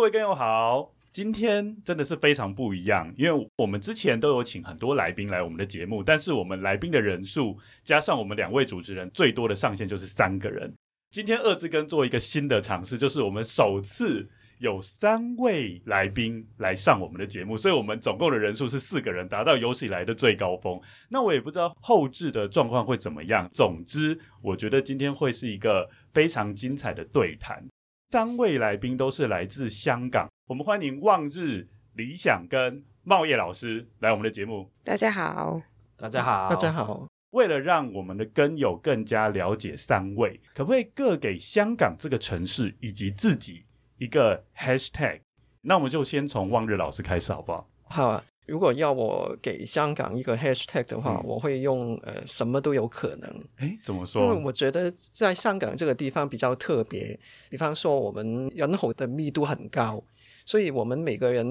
各位根友好，今天真的是非常不一样，因为我们之前都有请很多来宾来我们的节目，但是我们来宾的人数加上我们两位主持人，最多的上限就是三个人。今天二志根做一个新的尝试，就是我们首次有三位来宾来上我们的节目，所以我们总共的人数是四个人，达到有史以来的最高峰。那我也不知道后置的状况会怎么样，总之我觉得今天会是一个非常精彩的对谈。三位来宾都是来自香港，我们欢迎望日、理想跟茂业老师来我们的节目。大家好，大家好，大家好。为了让我们的根友更加了解三位，可不可以各给香港这个城市以及自己一个 hashtag？那我们就先从望日老师开始，好不好？好啊。如果要我给香港一个 hashtag 的话，嗯、我会用呃什么都有可能。诶，怎么说？因为我觉得在香港这个地方比较特别，比方说我们人口的密度很高，所以我们每个人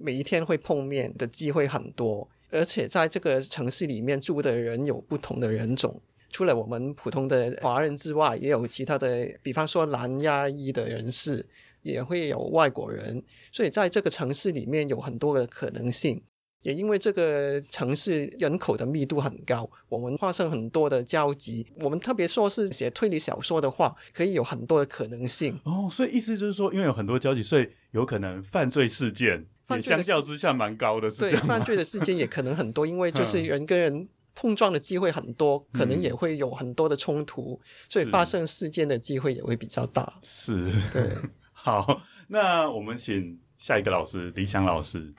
每一天会碰面的机会很多，而且在这个城市里面住的人有不同的人种，除了我们普通的华人之外，也有其他的，比方说南亚裔的人士，也会有外国人，所以在这个城市里面有很多的可能性。也因为这个城市人口的密度很高，我们发生很多的交集。我们特别说是写推理小说的话，可以有很多的可能性。哦，所以意思就是说，因为有很多交集，所以有可能犯罪事件也相较之下蛮高的。是这样吗？对，犯罪的事件也可能很多，因为就 是人跟人碰撞的机会很多，可能也会有很多的冲突，嗯、所以发生事件的机会也会比较大。是，对。好，那我们请下一个老师，李想老师。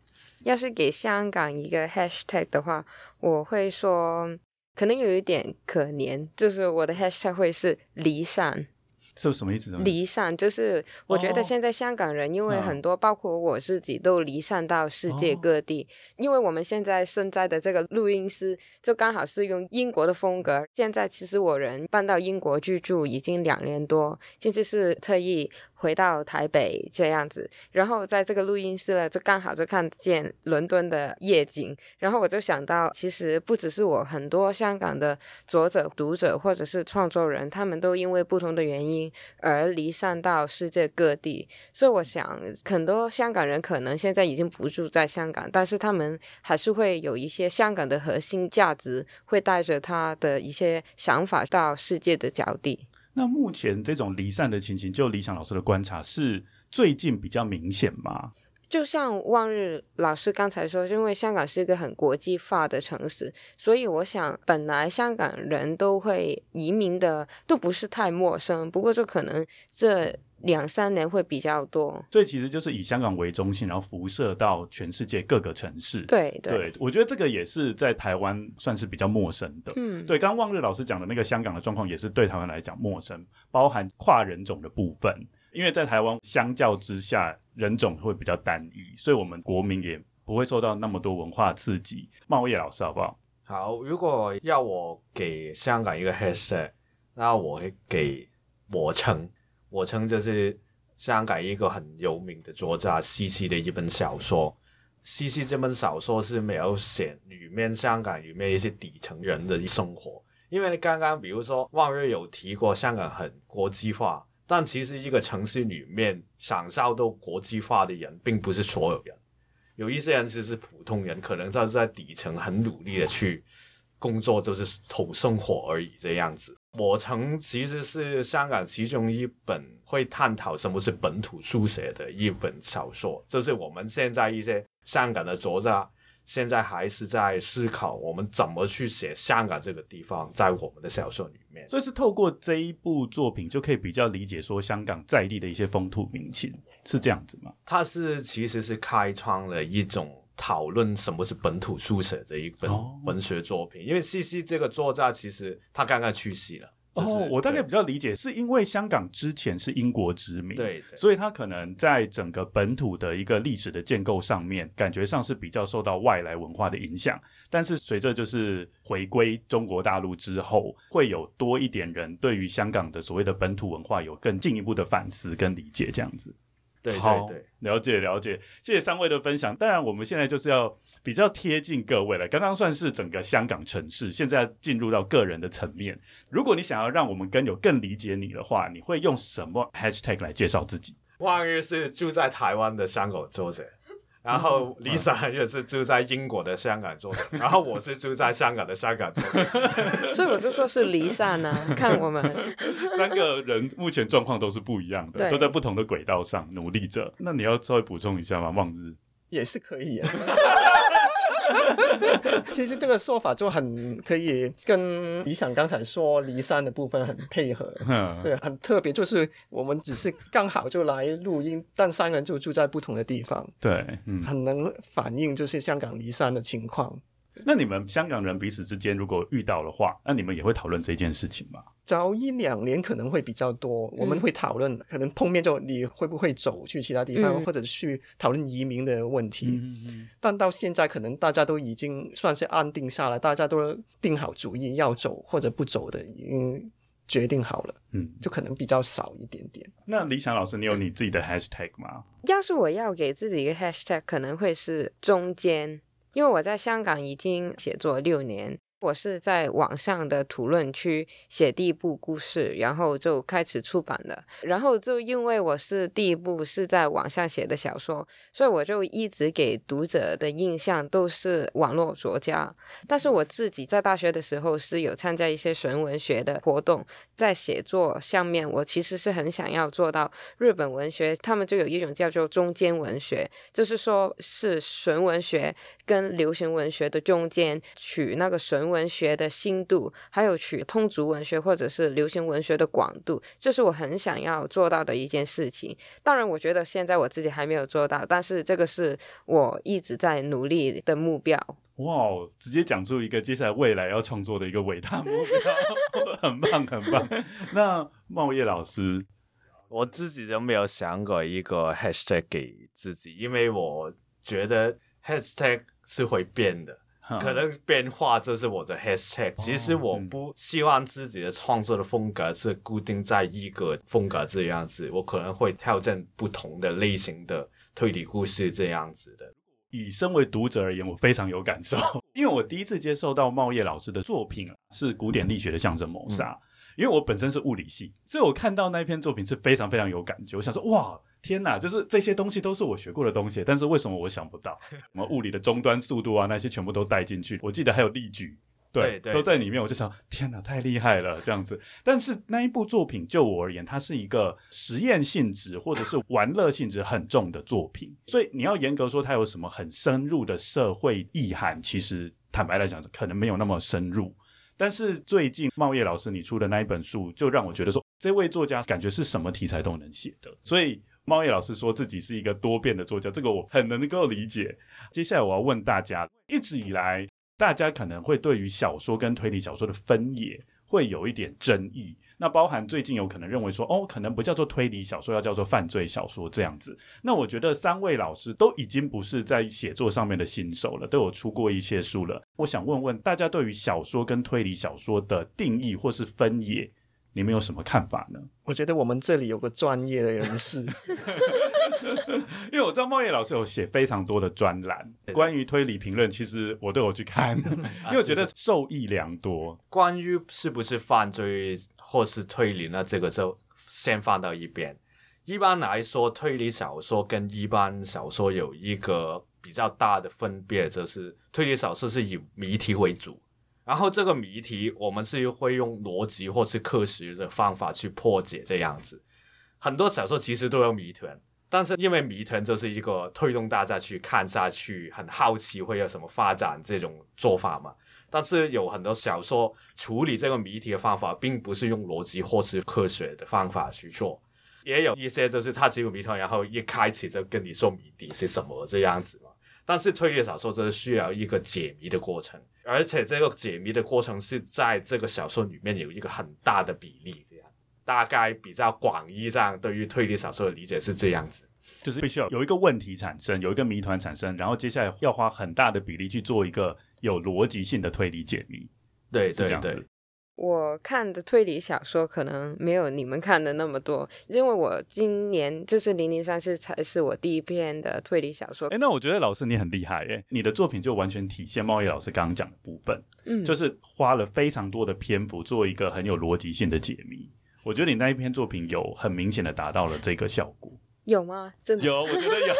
要是给香港一个 hashtag 的话，我会说可能有一点可怜，就是我的 hashtag 会是离散。是什么意思？离散就是我觉得现在香港人，因为很多，包括我自己，都离散到世界各地。因为我们现在现在的这个录音师，就刚好是用英国的风格。现在其实我人搬到英国居住已经两年多，甚至是特意回到台北这样子。然后在这个录音室呢，就刚好就看见伦敦的夜景。然后我就想到，其实不只是我，很多香港的作者、读者或者是创作人，他们都因为不同的原因。而离散到世界各地，所以我想很多香港人可能现在已经不住在香港，但是他们还是会有一些香港的核心价值，会带着他的一些想法到世界的角地。那目前这种离散的情形，就理想老师的观察，是最近比较明显吗？就像望日老师刚才说，因为香港是一个很国际化的城市，所以我想本来香港人都会移民的，都不是太陌生。不过就可能这两三年会比较多。所以其实就是以香港为中心，然后辐射到全世界各个城市。对对，对，我觉得这个也是在台湾算是比较陌生的。嗯，对，刚刚望日老师讲的那个香港的状况，也是对台湾来讲陌生，包含跨人种的部分。因为在台湾相较之下，人种会比较单一，所以我们国民也不会受到那么多文化刺激。茂业老师，好不好？好，如果要我给香港一个 hashtag，那我会给我城。我称这是香港一个很有名的作家西西的一本小说。西西这本小说是描写里面香港里面一些底层人的生活。因为刚刚比如说望日有提过香港很国际化。但其实一个城市里面享受到国际化的人，并不是所有人。有一些人其实是普通人，可能他是在底层很努力的去工作，就是讨生活而已这样子。我曾其实是香港其中一本会探讨什么是本土书写的一本小说，就是我们现在一些香港的作家。现在还是在思考我们怎么去写香港这个地方，在我们的小说里面。所以是透过这一部作品，就可以比较理解说香港在地的一些风土民情，是这样子吗？它是其实是开创了一种讨论什么是本土书写的一本文学作品。哦、因为西西这个作家其实他刚刚去世了，就是、哦，我大概比较理解，是因为香港之前是英国殖民，对，所以它可能在整个本土的一个历史的建构上面，感觉上是比较受到外来文化的影响。但是随着就是回归中国大陆之后，会有多一点人对于香港的所谓的本土文化有更进一步的反思跟理解，这样子。对对对，了解了解，谢谢三位的分享。当然，我们现在就是要比较贴近各位了。刚刚算是整个香港城市，现在进入到个人的层面。如果你想要让我们更有更理解你的话，你会用什么 hashtag 来介绍自己？万一是住在台湾的香港作者。然后 Lisa 也是住在英国的香港做的，然后我是住在香港的香港做的，所以我就说是离散呢。看我们三个人目前状况都是不一样的，都在不同的轨道上努力着。那你要稍微补充一下吗？望日也是可以啊。其实这个说法就很可以跟理想刚才说离山的部分很配合，对，很特别。就是我们只是刚好就来录音，但三个人就住在不同的地方，对，嗯，很能反映就是香港离山的情况。那你们香港人彼此之间如果遇到的话，那你们也会讨论这件事情吗？早一两年可能会比较多，我们会讨论，可能碰面就你会不会走去其他地方，嗯、或者去讨论移民的问题。嗯嗯、但到现在，可能大家都已经算是安定下来，大家都定好主意要走或者不走的，已经决定好了。嗯，就可能比较少一点点。那李想老师，你有你自己的 hashtag 吗？要是我要给自己一个 hashtag，可能会是中间。因为我在香港已经写作六年。我是在网上的讨论区写第一部故事，然后就开始出版了。然后就因为我是第一部是在网上写的小说，所以我就一直给读者的印象都是网络作家。但是我自己在大学的时候是有参加一些纯文学的活动，在写作上面，我其实是很想要做到日本文学，他们就有一种叫做中间文学，就是说是纯文学跟流行文学的中间，取那个纯文。文学的新度，还有取通俗文学或者是流行文学的广度，这是我很想要做到的一件事情。当然，我觉得现在我自己还没有做到，但是这个是我一直在努力的目标。哇，直接讲出一个接下来未来要创作的一个伟大目标，很棒，很棒。那茂业老师，我自己就没有想过一个 hashtag 给自己，因为我觉得 hashtag 是会变的。可能变化这是我的 hashtag，其实我不希望自己的创作的风格是固定在一个风格这样子，我可能会挑战不同的类型的推理故事这样子的。以身为读者而言，我非常有感受，因为我第一次接受到茂业老师的作品是古典力学的象征谋杀，嗯、因为我本身是物理系，所以我看到那篇作品是非常非常有感觉，我想说哇。天呐，就是这些东西都是我学过的东西，但是为什么我想不到？什么物理的终端速度啊，那些全部都带进去。我记得还有例举，对，对对都在里面。我就想，天呐，太厉害了，这样子。但是那一部作品，就我而言，它是一个实验性质或者是玩乐性质很重的作品。所以你要严格说它有什么很深入的社会意涵，其实坦白来讲，可能没有那么深入。但是最近茂业老师你出的那一本书，就让我觉得说，这位作家感觉是什么题材都能写的，所以。茂业老师说自己是一个多变的作家，这个我很能够理解。接下来我要问大家，一直以来大家可能会对于小说跟推理小说的分野会有一点争议，那包含最近有可能认为说，哦，可能不叫做推理小说，要叫做犯罪小说这样子。那我觉得三位老师都已经不是在写作上面的新手了，都有出过一些书了。我想问问大家，对于小说跟推理小说的定义或是分野，你们有什么看法呢？我觉得我们这里有个专业的人士，因为我知道茂业老师有写非常多的专栏，关于推理评论，其实我都有去看，因为我觉得受益良多。关于是不是犯罪或是推理呢？这个就先放到一边。一般来说，推理小说跟一般小说有一个比较大的分别，就是推理小说是以谜题为主。然后这个谜题，我们是会用逻辑或是科学的方法去破解，这样子。很多小说其实都有谜团，但是因为谜团就是一个推动大家去看下去，很好奇会有什么发展这种做法嘛。但是有很多小说处理这个谜题的方法，并不是用逻辑或是科学的方法去做，也有一些就是它只有谜团，然后一开始就跟你说谜底是什么这样子。但是推理小说就是需要一个解谜的过程，而且这个解谜的过程是在这个小说里面有一个很大的比例，这样大概比较广义上对于推理小说的理解是这样子，就是必须要有一个问题产生，有一个谜团产生，然后接下来要花很大的比例去做一个有逻辑性的推理解谜，对，对，对，对。我看的推理小说可能没有你们看的那么多，因为我今年就是《零零散事》才是我第一篇的推理小说。哎，那我觉得老师你很厉害耶，你的作品就完全体现贸易老师刚刚讲的部分，嗯，就是花了非常多的篇幅做一个很有逻辑性的解谜。我觉得你那一篇作品有很明显的达到了这个效果。有吗？真的有，我觉得有。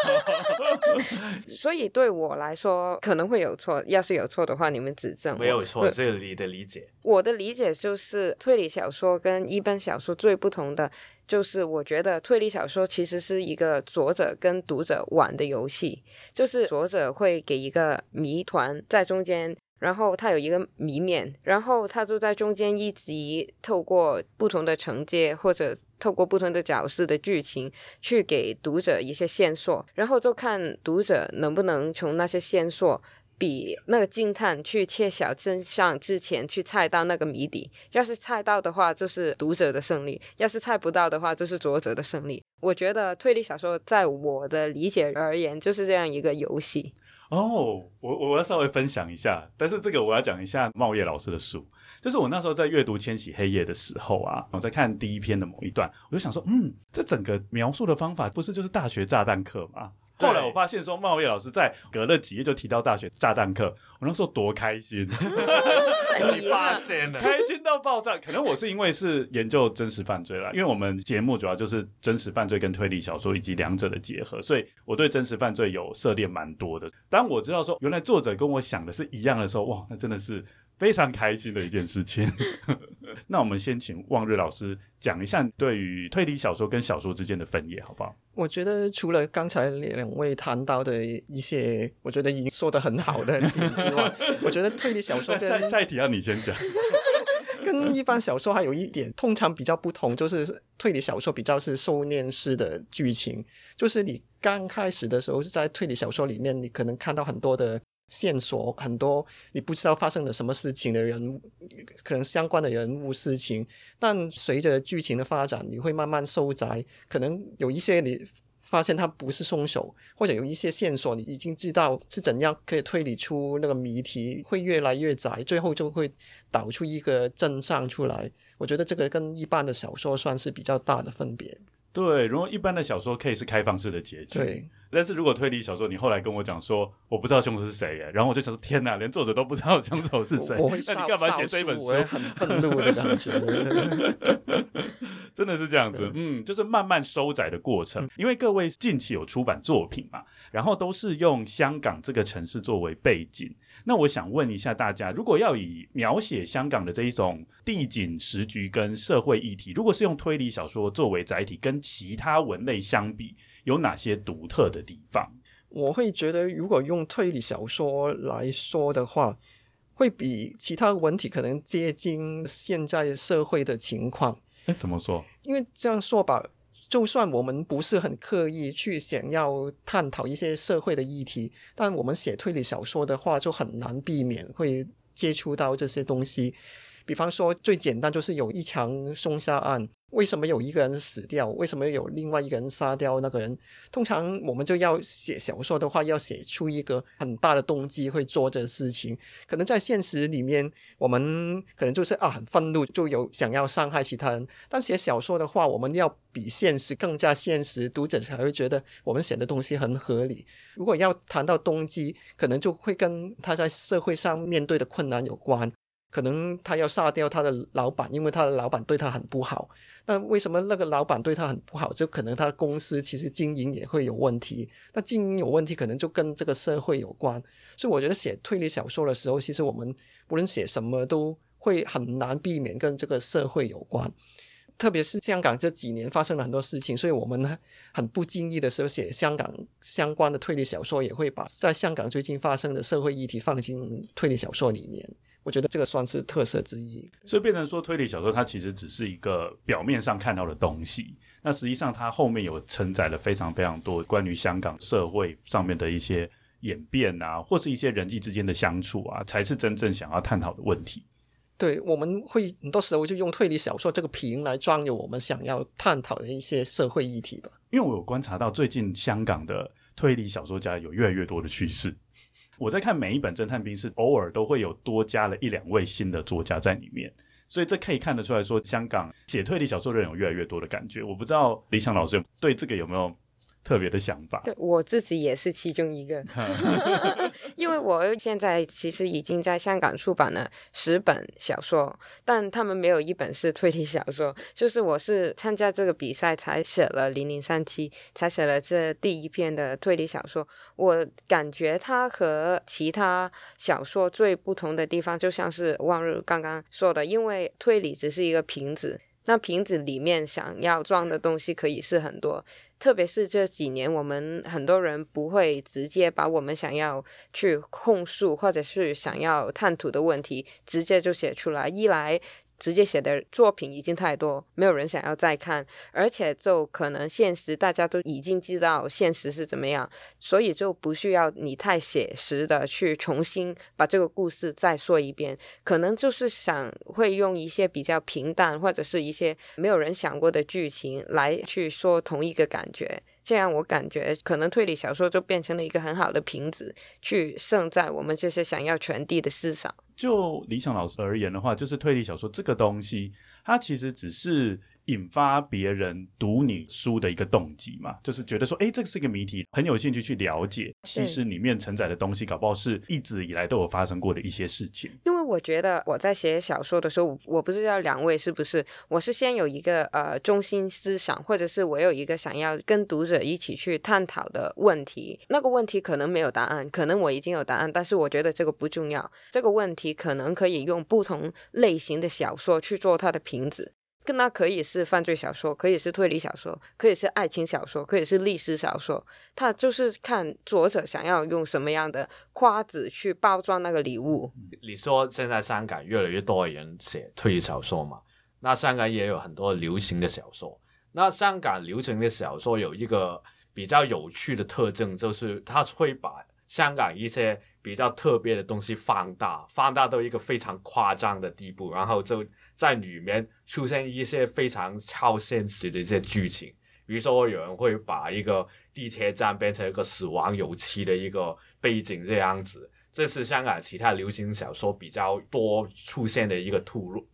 所以对我来说可能会有错，要是有错的话，你们指正。没有错，这是你的理解。我的理解就是，推理小说跟一般小说最不同的，就是我觉得推理小说其实是一个作者跟读者玩的游戏，就是作者会给一个谜团在中间。然后他有一个谜面，然后他就在中间一集透过不同的情节或者透过不同的角色的剧情去给读者一些线索，然后就看读者能不能从那些线索比那个侦探去揭晓真相之前去猜到那个谜底。要是猜到的话，就是读者的胜利；要是猜不到的话，就是作者的胜利。我觉得推理小说在我的理解而言，就是这样一个游戏。哦、我我我要稍微分享一下，但是这个我要讲一下茂业老师的书，就是我那时候在阅读《千禧黑夜》的时候啊，我在看第一篇的某一段，我就想说，嗯，这整个描述的方法不是就是大学炸弹课吗？后来我发现说，茂业老师在隔了几页就提到大学炸弹课，我那时候多开心，你发现了，开心到爆炸。可能我是因为是研究真实犯罪啦，因为我们节目主要就是真实犯罪跟推理小说以及两者的结合，所以我对真实犯罪有涉猎蛮多的。当我知道说原来作者跟我想的是一样的时候，哇，那真的是。非常开心的一件事情。那我们先请望日老师讲一下对于推理小说跟小说之间的分野，好不好？我觉得除了刚才两位谈到的一些，我觉得已经说的很好的点之外，我觉得推理小说跟下下一题要你先讲。跟一般小说还有一点，通常比较不同，就是推理小说比较是收敛式的剧情，就是你刚开始的时候是在推理小说里面，你可能看到很多的。线索很多，你不知道发生了什么事情的人，可能相关的人物事情，但随着剧情的发展，你会慢慢收窄，可能有一些你发现他不是凶手，或者有一些线索你已经知道是怎样可以推理出那个谜题，会越来越窄，最后就会导出一个真相出来。我觉得这个跟一般的小说算是比较大的分别。对，如果一般的小说可以是开放式的结局，对。但是如果推理小说，你后来跟我讲说我不知道凶手是谁耶，然后我就想说天哪，连作者都不知道凶手是谁，那你干嘛写这一本书？我很愤怒的感觉。真的是这样子，嗯，就是慢慢收窄的过程。因为各位近期有出版作品嘛，然后都是用香港这个城市作为背景。那我想问一下大家，如果要以描写香港的这一种地景、时局跟社会议题，如果是用推理小说作为载体，跟其他文类相比，有哪些独特的地方？我会觉得，如果用推理小说来说的话，会比其他文体可能接近现在社会的情况。诶，怎么说？因为这样说吧。就算我们不是很刻意去想要探讨一些社会的议题，但我们写推理小说的话，就很难避免会接触到这些东西。比方说，最简单就是有一场凶杀案。为什么有一个人死掉？为什么有另外一个人杀掉那个人？通常我们就要写小说的话，要写出一个很大的动机会做这事情。可能在现实里面，我们可能就是啊很愤怒，就有想要伤害其他人。但写小说的话，我们要比现实更加现实，读者才会觉得我们写的东西很合理。如果要谈到动机，可能就会跟他在社会上面对的困难有关。可能他要杀掉他的老板，因为他的老板对他很不好。那为什么那个老板对他很不好？就可能他的公司其实经营也会有问题。那经营有问题，可能就跟这个社会有关。所以我觉得写推理小说的时候，其实我们不论写什么，都会很难避免跟这个社会有关。特别是香港这几年发生了很多事情，所以我们很不经意的时候写香港相关的推理小说，也会把在香港最近发生的社会议题放进推理小说里面。我觉得这个算是特色之一，所以变成说推理小说它其实只是一个表面上看到的东西，那实际上它后面有承载了非常非常多关于香港社会上面的一些演变啊，或是一些人际之间的相处啊，才是真正想要探讨的问题。对，我们会很多时候就用推理小说这个瓶来装有我们想要探讨的一些社会议题吧。因为我有观察到，最近香港的推理小说家有越来越多的趋势。我在看每一本侦探兵是，偶尔都会有多加了一两位新的作家在里面，所以这可以看得出来说，香港写推理小说的人有越来越多的感觉。我不知道李想老师对这个有没有？特别的想法，对，我自己也是其中一个，因为我现在其实已经在香港出版了十本小说，但他们没有一本是推理小说，就是我是参加这个比赛才写了零零三七，才写了这第一篇的推理小说。我感觉它和其他小说最不同的地方，就像是望日刚刚说的，因为推理只是一个瓶子，那瓶子里面想要装的东西可以是很多。特别是这几年，我们很多人不会直接把我们想要去控诉或者是想要探讨的问题直接就写出来。一来，直接写的作品已经太多，没有人想要再看，而且就可能现实大家都已经知道现实是怎么样，所以就不需要你太写实的去重新把这个故事再说一遍，可能就是想会用一些比较平淡或者是一些没有人想过的剧情来去说同一个感觉。这样我感觉可能推理小说就变成了一个很好的瓶子，去盛在我们这些想要传递的思想。就理想老师而言的话，就是推理小说这个东西，它其实只是。引发别人读你书的一个动机嘛，就是觉得说，哎，这个是一个谜题，很有兴趣去了解。其实里面承载的东西，搞不好是一直以来都有发生过的一些事情。我觉得我在写小说的时候，我不知道两位是不是，我是先有一个呃中心思想，或者是我有一个想要跟读者一起去探讨的问题。那个问题可能没有答案，可能我已经有答案，但是我觉得这个不重要。这个问题可能可以用不同类型的小说去做它的瓶子。跟它可以是犯罪小说，可以是推理小说，可以是爱情小说，可以是历史小说。它就是看作者想要用什么样的夸子去包装那个礼物。你说现在香港越来越多的人写推理小说嘛？那香港也有很多流行的小说。那香港流行的小说有一个比较有趣的特征，就是它会把香港一些比较特别的东西放大，放大到一个非常夸张的地步，然后就。在里面出现一些非常超现实的一些剧情，比如说有人会把一个地铁站变成一个死亡游戏的一个背景这样子，这是香港其他流行小说比较多出现的一个突兀。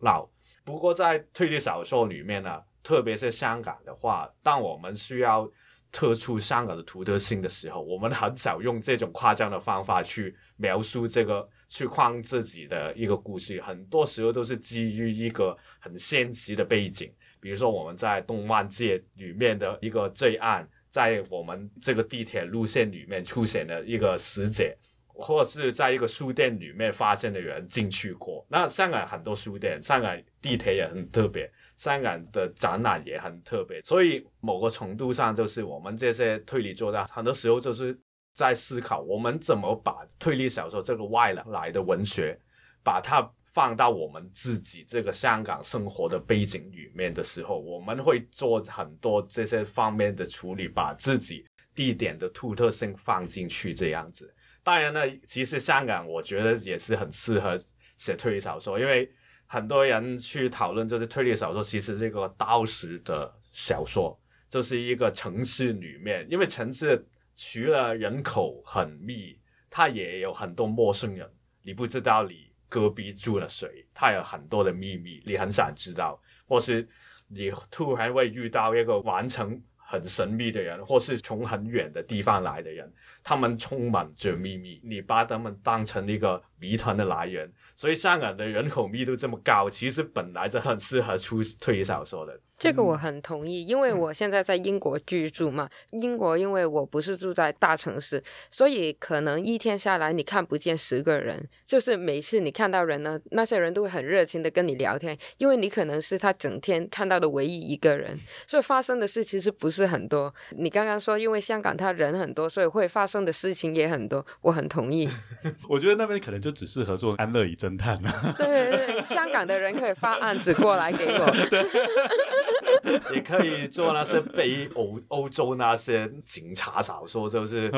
不过在推理小说里面呢，特别是香港的话，当我们需要特出香港的独特性的时候，我们很少用这种夸张的方法去描述这个。去框自己的一个故事，很多时候都是基于一个很现实的背景，比如说我们在动漫界里面的一个罪案，在我们这个地铁路线里面出现的一个死者，或者是在一个书店里面发现的人进去过。那香港很多书店，香港地铁也很特别，香港的展览也很特别，所以某个程度上就是我们这些推理作家，很多时候就是。在思考我们怎么把推理小说这个外来来的文学，把它放到我们自己这个香港生活的背景里面的时候，我们会做很多这些方面的处理，把自己地点的独特性放进去这样子。当然呢，其实香港我觉得也是很适合写推理小说，因为很多人去讨论这些推理小说，其实这个都市的小说就是一个城市里面，因为城市。除了人口很密，他也有很多陌生人。你不知道你隔壁住了谁，他有很多的秘密，你很想知道。或是你突然会遇到一个完成很神秘的人，或是从很远的地方来的人，他们充满着秘密，你把他们当成一个谜团的来源。所以香港的人口密度这么高，其实本来就很适合出推理小说的。这个我很同意，因为我现在在英国居住嘛。英国因为我不是住在大城市，所以可能一天下来你看不见十个人，就是每次你看到人呢，那些人都会很热情的跟你聊天，因为你可能是他整天看到的唯一一个人，所以发生的事其实不是是很多。你刚刚说，因为香港他人很多，所以会发生的事情也很多，我很同意。我觉得那边可能就只适合做安乐椅侦探了。对对对，香港的人可以发案子过来给我。对，也可以做那些北欧欧洲那些警察小说，就是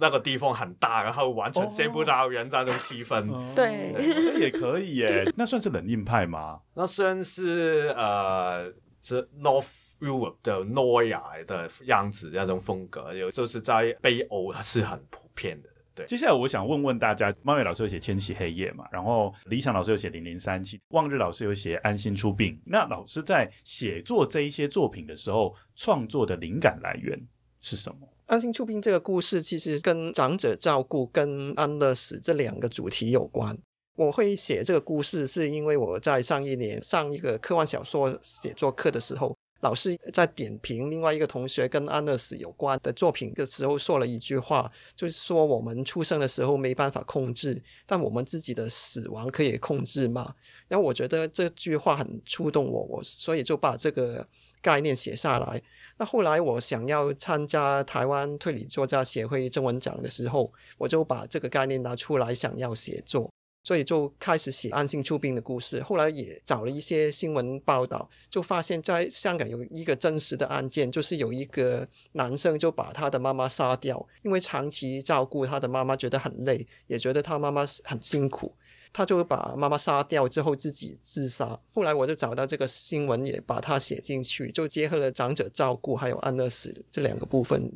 那个地方很大，然后完全见不到人这种气氛。哦、对，也可以耶。那算是冷硬派吗？那算是呃，是 North Europe 的诺亚的样子那种风格，有就是在北欧是很普遍的。对，接下来我想问问大家，猫尾老师有写《千禧黑夜》嘛？然后理想老师有写《零零三七》，望日老师有写《安心出殡》。那老师在写作这一些作品的时候，创作的灵感来源是什么？安心出殡这个故事其实跟长者照顾跟安乐死这两个主题有关。我会写这个故事，是因为我在上一年上一个科幻小说写作课的时候，老师在点评另外一个同学跟安乐死有关的作品的时候，说了一句话，就是说我们出生的时候没办法控制，但我们自己的死亡可以控制吗？然后我觉得这句话很触动我，我所以就把这个概念写下来。那后来我想要参加台湾推理作家协会征文奖的时候，我就把这个概念拿出来，想要写作。所以就开始写安心出殡的故事，后来也找了一些新闻报道，就发现在香港有一个真实的案件，就是有一个男生就把他的妈妈杀掉，因为长期照顾他的妈妈觉得很累，也觉得他妈妈很辛苦，他就把妈妈杀掉之后自己自杀。后来我就找到这个新闻，也把它写进去，就结合了长者照顾还有安乐死这两个部分，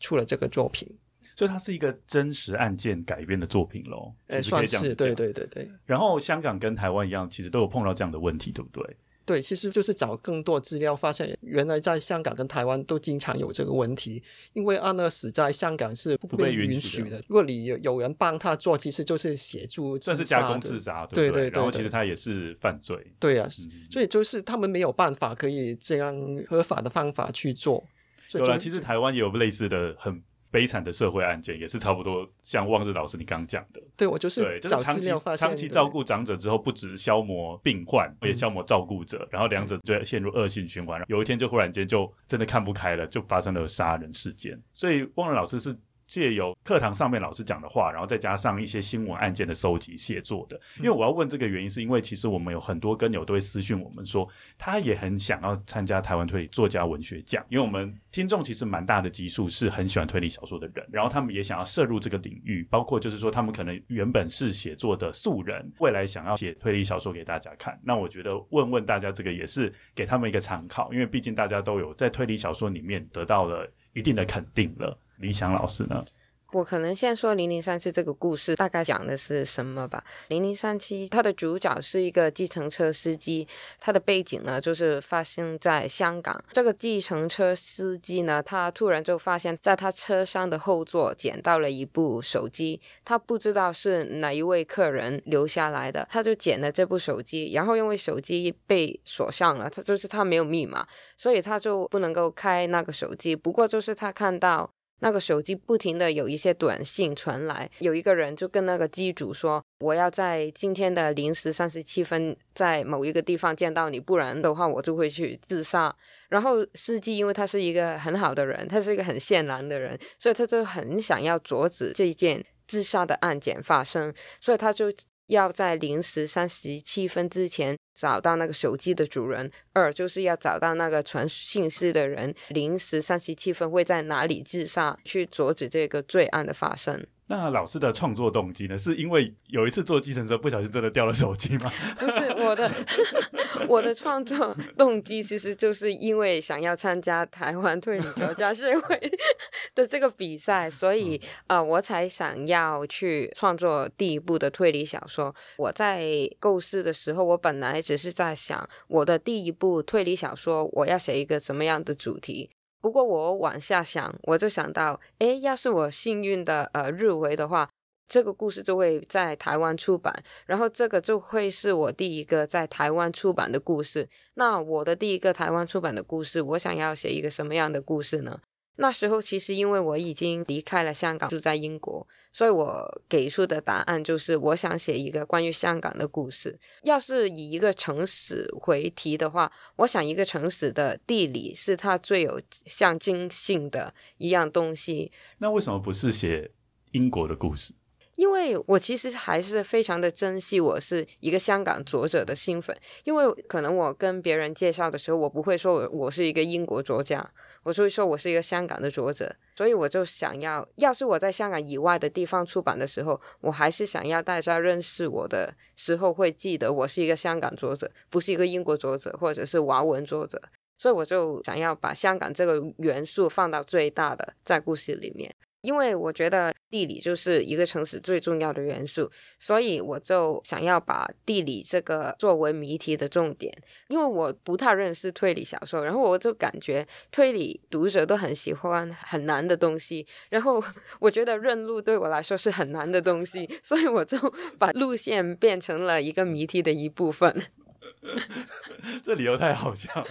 出了这个作品。所以它是一个真实案件改编的作品喽，哎，算是对对对对。然后香港跟台湾一样，其实都有碰到这样的问题，对不对？对，其实就是找更多资料，发现原来在香港跟台湾都经常有这个问题。因为安乐死在香港是不被允许的，如果你有有人帮他做，其实就是协助，这是加工自杀，对不对？对然后其实他也是犯罪。对啊，嗯、所以就是他们没有办法可以这样合法的方法去做。有了，其实台湾也有类似的很。悲惨的社会案件也是差不多，像望日老师你刚讲的，对我就是对，就是长期长期照顾长者之后，不止消磨病患，也消磨照顾者，然后两者就陷入恶性循环，有一天就忽然间就真的看不开了，就发生了杀人事件。所以望日老师是。借由课堂上面老师讲的话，然后再加上一些新闻案件的收集写作的。因为我要问这个原因，是因为其实我们有很多跟友都会私讯我们说，他也很想要参加台湾推理作家文学奖，因为我们听众其实蛮大的基数是很喜欢推理小说的人，然后他们也想要涉入这个领域，包括就是说他们可能原本是写作的素人，未来想要写推理小说给大家看。那我觉得问问大家这个也是给他们一个参考，因为毕竟大家都有在推理小说里面得到了一定的肯定了。理想老师呢？我可能先说《零零三七》这个故事，大概讲的是什么吧。零零三七，它的主角是一个计程车司机，他的背景呢就是发生在香港。这个计程车司机呢，他突然就发现，在他车厢的后座捡到了一部手机，他不知道是哪一位客人留下来的，他就捡了这部手机，然后因为手机被锁上了，他就是他没有密码，所以他就不能够开那个手机。不过就是他看到。那个手机不停的有一些短信传来，有一个人就跟那个机主说：“我要在今天的零时三十七分在某一个地方见到你，不然的话我就会去自杀。”然后司机因为他是一个很好的人，他是一个很善良的人，所以他就很想要阻止这件自杀的案件发生，所以他就。要在零时三十七分之前找到那个手机的主人，二就是要找到那个传信息的人，零时三十七分会在哪里自杀，去阻止这个罪案的发生。那老师的创作动机呢？是因为有一次坐计程车不小心真的掉了手机吗？不是我的，我的创作动机其实就是因为想要参加台湾推理作家协会 的这个比赛，所以呃，我才想要去创作第一部的推理小说。我在构思的时候，我本来只是在想我的第一部推理小说我要写一个什么样的主题。不过我往下想，我就想到，哎，要是我幸运的呃入围的话，这个故事就会在台湾出版，然后这个就会是我第一个在台湾出版的故事。那我的第一个台湾出版的故事，我想要写一个什么样的故事呢？那时候其实因为我已经离开了香港，住在英国，所以我给出的答案就是我想写一个关于香港的故事。要是以一个城市为题的话，我想一个城市的地理是它最有象征性的一样东西。那为什么不是写英国的故事？因为我其实还是非常的珍惜我是一个香港作者的身份，因为可能我跟别人介绍的时候，我不会说我我是一个英国作家，我就会说我是一个香港的作者，所以我就想要，要是我在香港以外的地方出版的时候，我还是想要大家认识我的时候会记得我是一个香港作者，不是一个英国作者或者是华文作者，所以我就想要把香港这个元素放到最大的在故事里面。因为我觉得地理就是一个城市最重要的元素，所以我就想要把地理这个作为谜题的重点。因为我不太认识推理小说，然后我就感觉推理读者都很喜欢很难的东西，然后 我觉得认路对我来说是很难的东西，所以我就 把路线变成了一个谜题的一部分。这理由太好笑了。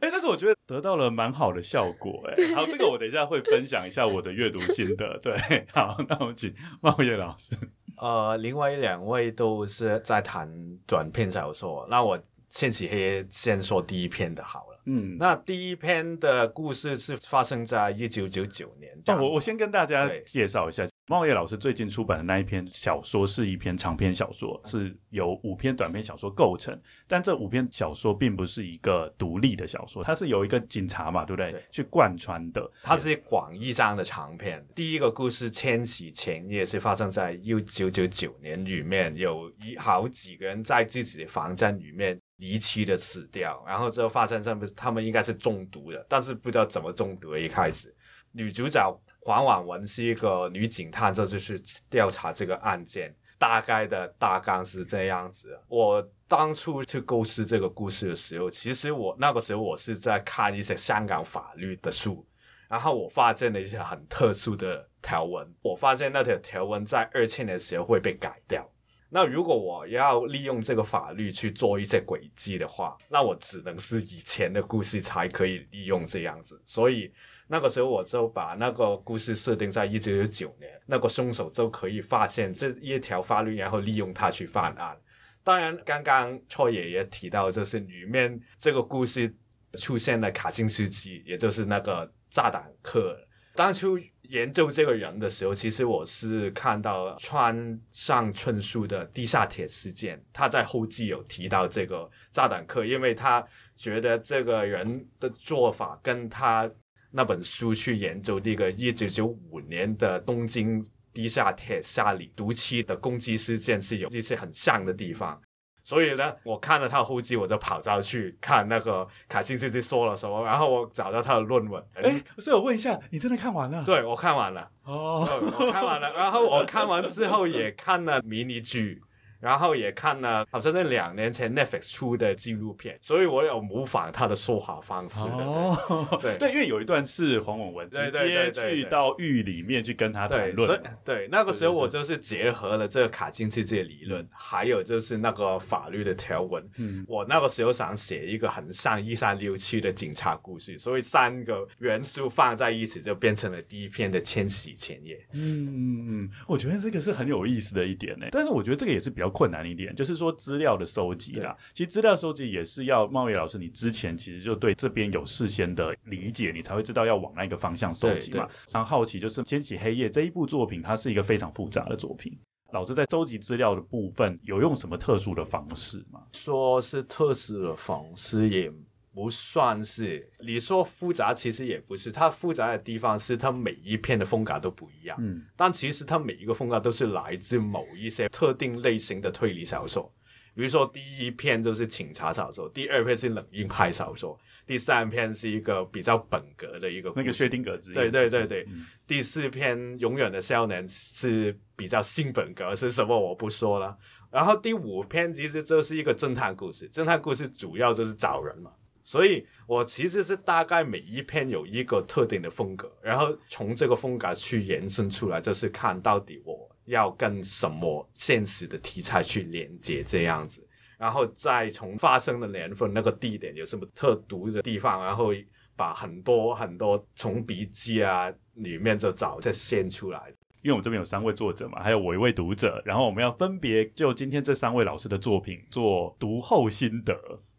哎，但是我觉得得到了蛮好的效果。哎，好，这个我等一下会分享一下我的阅读心得。对，好，那我们请茂业老师。呃，另外两位都是在谈短篇小说，那我先起黑先说第一篇的好了。嗯，那第一篇的故事是发生在一九九九年。那我我先跟大家介绍一下。茂业老师最近出版的那一篇小说是一篇长篇小说，是由五篇短篇小说构成。但这五篇小说并不是一个独立的小说，它是由一个警察嘛，对不对？对，去贯穿的。它是广义上的长篇。第一个故事《千禧前夜》是发生在一九九九年，里面有一好几个人在自己的房间里面离奇的死掉，然后之后发生上面他们应该是中毒的，但是不知道怎么中毒的。一开始，女主角。黄婉文是一个女警探，这就是调查这个案件。大概的大纲是这样子。我当初去构思这个故事的时候，其实我那个时候我是在看一些香港法律的书，然后我发现了一些很特殊的条文。我发现那条条文在二千年的时候会被改掉。那如果我要利用这个法律去做一些轨迹的话，那我只能是以前的故事才可以利用这样子。所以。那个时候我就把那个故事设定在一九九九年，那个凶手就可以发现这一条法律，然后利用它去犯案。当然，刚刚错爷也提到，就是里面这个故事出现了卡辛斯基，也就是那个炸弹客。当初研究这个人的时候，其实我是看到村上春树的《地下铁事件》，他在后记有提到这个炸弹客，因为他觉得这个人的做法跟他。那本书去研究这个一九九五年的东京地下铁下里毒气的攻击事件是有一些很像的地方，所以呢，我看了他的后记，我就跑着去看那个卡辛斯基说了什么，然后我找到他的论文。哎，所以我问一下，你真的看完了？对，我看完了。哦，我看完了。然后我看完之后也看了迷你剧。然后也看了，好像在两年前 Netflix 出的纪录片，所以我有模仿他的说话方式。哦，对对，因为有一段是黄文文直接去到狱里面去跟他谈论。对，对，那个时候我就是结合了这个卡金斯基理论，还有就是那个法律的条文。嗯，我那个时候想写一个很像一三六七的警察故事，所以三个元素放在一起就变成了第一篇的千禧前夜。嗯嗯嗯，我觉得这个是很有意思的一点呢。但是我觉得这个也是比较。困难一点，就是说资料的收集啦。其实资料收集也是要茂业老师，你之前其实就对这边有事先的理解，你才会知道要往那个方向收集嘛。常好奇，就是《掀起黑夜》这一部作品，它是一个非常复杂的作品。老师在收集资料的部分有用什么特殊的方式吗？说是特殊的方式也不算是，你说复杂其实也不是，它复杂的地方是它每一篇的风格都不一样，嗯，但其实它每一个风格都是来自某一些特定类型的推理小说，比如说第一篇就是警察小说，第二篇是冷硬派小说，第三篇是一个比较本格的一个，那个薛定格之对对对对，嗯，第四篇永远的少年是比较新本格，是什么我不说了，然后第五篇其实就是一个侦探故事，侦探故事主要就是找人嘛。所以我其实是大概每一篇有一个特定的风格，然后从这个风格去延伸出来，就是看到底我要跟什么现实的题材去连接这样子。然后再从发生的年份、那个地点有什么特独的地方，然后把很多很多从笔记啊里面就找再现出来。因为我们这边有三位作者嘛，还有我一位读者，然后我们要分别就今天这三位老师的作品做读后心得，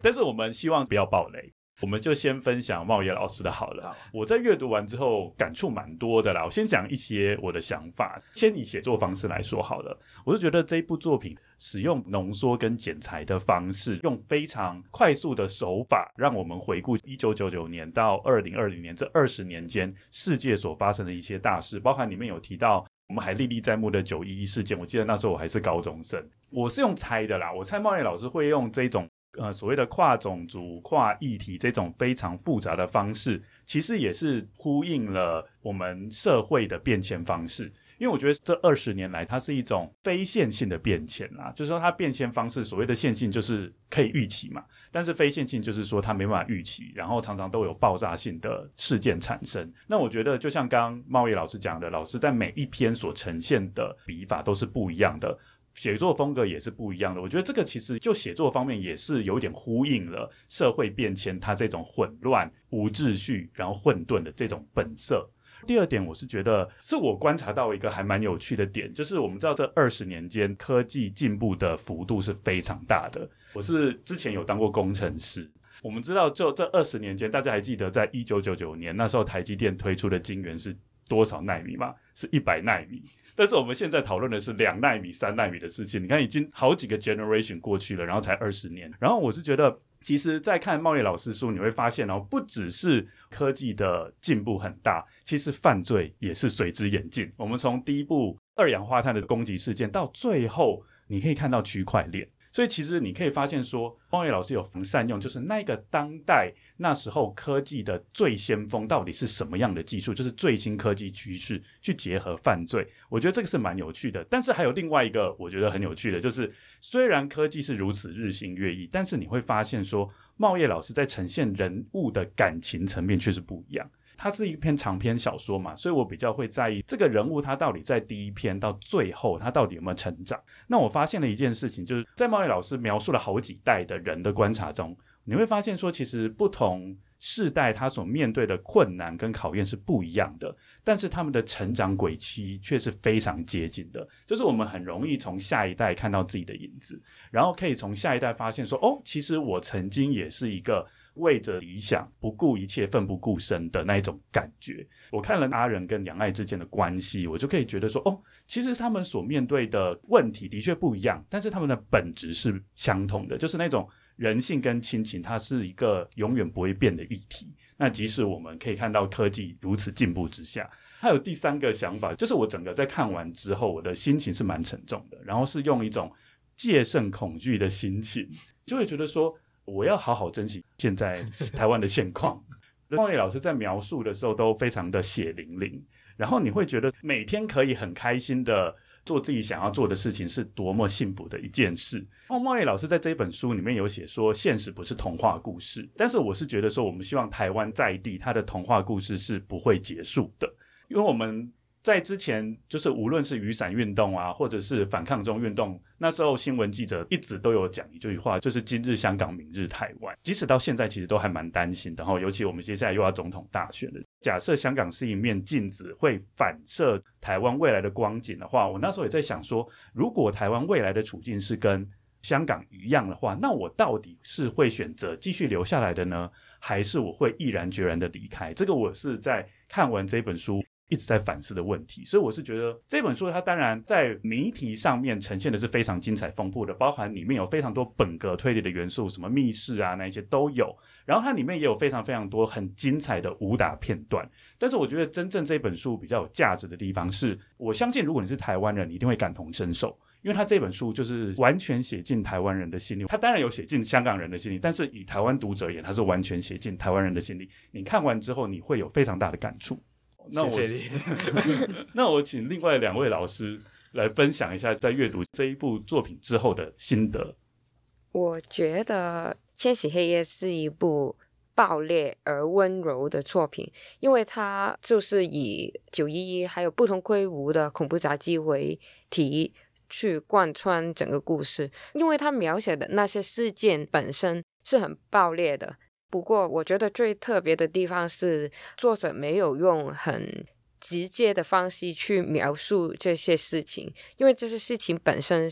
但是我们希望不要暴雷。我们就先分享茂业老师的好了。好，我在阅读完之后感触蛮多的啦。我先讲一些我的想法，先以写作方式来说好了。我就觉得这一部作品使用浓缩跟剪裁的方式，用非常快速的手法，让我们回顾一九九九年到二零二零年这二十年间世界所发生的一些大事，包含里面有提到我们还历历在目的九一一事件。我记得那时候我还是高中生，我是用猜的啦。我猜茂业老师会用这种。呃，所谓的跨种族、跨议题这种非常复杂的方式，其实也是呼应了我们社会的变迁方式。因为我觉得这二十年来，它是一种非线性的变迁啦，就是说它变迁方式，所谓的线性就是可以预期嘛，但是非线性就是说它没办法预期，然后常常都有爆炸性的事件产生。那我觉得，就像刚刚茂业老师讲的，老师在每一篇所呈现的笔法都是不一样的。写作风格也是不一样的，我觉得这个其实就写作方面也是有点呼应了社会变迁，它这种混乱、无秩序，然后混沌的这种本色。第二点，我是觉得是我观察到一个还蛮有趣的点，就是我们知道这二十年间科技进步的幅度是非常大的。我是之前有当过工程师，我们知道就这二十年间，大家还记得在一九九九年那时候台积电推出的晶圆是多少奈米吗？是一百奈米。但是我们现在讨论的是两奈米、三奈米的事情。你看，已经好几个 generation 过去了，然后才二十年。然后我是觉得，其实，在看茂业老师书，你会发现哦，不只是科技的进步很大，其实犯罪也是随之演进。我们从第一部二氧化碳的攻击事件，到最后，你可以看到区块链。所以其实你可以发现说，茂业老师有善用，就是那个当代那时候科技的最先锋到底是什么样的技术，就是最新科技趋势去结合犯罪，我觉得这个是蛮有趣的。但是还有另外一个我觉得很有趣的，就是虽然科技是如此日新月异，但是你会发现说，茂业老师在呈现人物的感情层面却是不一样。它是一篇长篇小说嘛，所以我比较会在意这个人物他到底在第一篇到最后他到底有没有成长。那我发现了一件事情，就是在贸易老师描述了好几代的人的观察中，你会发现说，其实不同世代他所面对的困难跟考验是不一样的，但是他们的成长轨迹却是非常接近的。就是我们很容易从下一代看到自己的影子，然后可以从下一代发现说，哦，其实我曾经也是一个。为着理想不顾一切、奋不顾身的那一种感觉，我看了阿仁跟杨爱之间的关系，我就可以觉得说，哦，其实他们所面对的问题的确不一样，但是他们的本质是相同的，就是那种人性跟亲情，它是一个永远不会变的议题。那即使我们可以看到科技如此进步之下，还有第三个想法，就是我整个在看完之后，我的心情是蛮沉重的，然后是用一种戒慎恐惧的心情，就会觉得说。我要好好珍惜现在台湾的现况。茂业老师在描述的时候都非常的血淋淋，然后你会觉得每天可以很开心的做自己想要做的事情是多么幸福的一件事。然后茂业老师在这一本书里面有写说，现实不是童话故事，但是我是觉得说，我们希望台湾在地它的童话故事是不会结束的，因为我们。在之前，就是无论是雨伞运动啊，或者是反抗中运动，那时候新闻记者一直都有讲一句话，就是今日香港，明日台湾。即使到现在，其实都还蛮担心的。然后，尤其我们接下来又要总统大选了，假设香港是一面镜子，会反射台湾未来的光景的话，我那时候也在想说，如果台湾未来的处境是跟香港一样的话，那我到底是会选择继续留下来的呢，还是我会毅然决然的离开？这个我是在看完这本书。一直在反思的问题，所以我是觉得这本书它当然在谜题上面呈现的是非常精彩丰富的，包含里面有非常多本格推理的元素，什么密室啊那一些都有。然后它里面也有非常非常多很精彩的武打片段。但是我觉得真正这本书比较有价值的地方是，我相信如果你是台湾人，你一定会感同身受，因为他这本书就是完全写进台湾人的心里。他当然有写进香港人的心里，但是以台湾读者而言，他是完全写进台湾人的心里。你看完之后，你会有非常大的感触。那我谢谢你 那我请另外两位老师来分享一下在阅读这一部作品之后的心得。我觉得《千禧黑夜》是一部爆裂而温柔的作品，因为它就是以九一一还有不同规模的恐怖杂技为题，去贯穿整个故事，因为他描写的那些事件本身是很爆裂的。不过，我觉得最特别的地方是作者没有用很直接的方式去描述这些事情，因为这些事情本身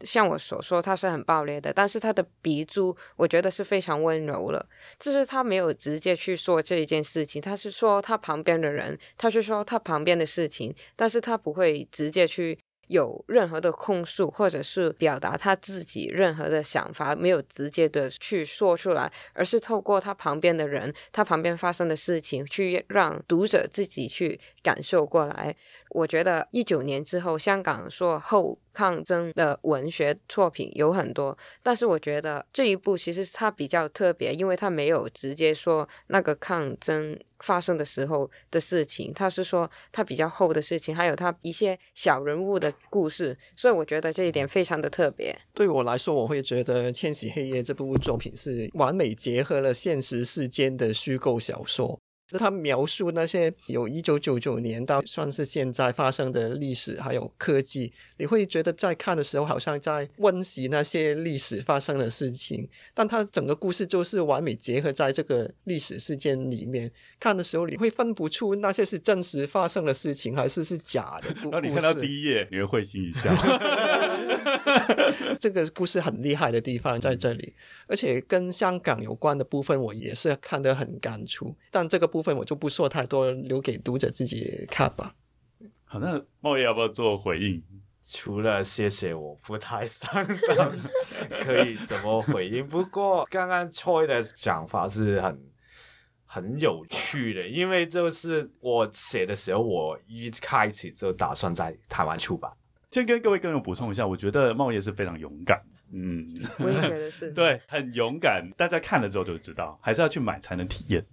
像我所说，它是很爆裂的，但是他的笔触我觉得是非常温柔了，就是他没有直接去说这一件事情，他是说他旁边的人，他是说他旁边的事情，但是他不会直接去。有任何的控诉，或者是表达他自己任何的想法，没有直接的去说出来，而是透过他旁边的人，他旁边发生的事情，去让读者自己去感受过来。我觉得一九年之后，香港说后抗争的文学作品有很多，但是我觉得这一部其实它比较特别，因为它没有直接说那个抗争发生的时候的事情，它是说它比较后的事情，还有它一些小人物的故事，所以我觉得这一点非常的特别。对我来说，我会觉得《千禧黑夜》这部作品是完美结合了现实世间的虚构小说。他描述那些有一九九九年到算是现在发生的历史，还有科技，你会觉得在看的时候好像在温习那些历史发生的事情，但他整个故事就是完美结合在这个历史事件里面。看的时候你会分不出那些是真实发生的事情还是是假的。然后你看到第一页，你会会心一笑。这个故事很厉害的地方在这里，而且跟香港有关的部分我也是看得很感触，但这个部分我就不说太多，留给读者自己看吧。好，那茂业要不要做回应？除了谢谢，我不太上当，可以怎么回应？不过刚刚 Choi 的讲法是很很有趣的，因为就是我写的时候，我一开始就打算在台湾出版。先跟各位观众补充一下，我觉得茂业是非常勇敢，嗯，我也觉得是，对，很勇敢。大家看了之后就知道，还是要去买才能体验。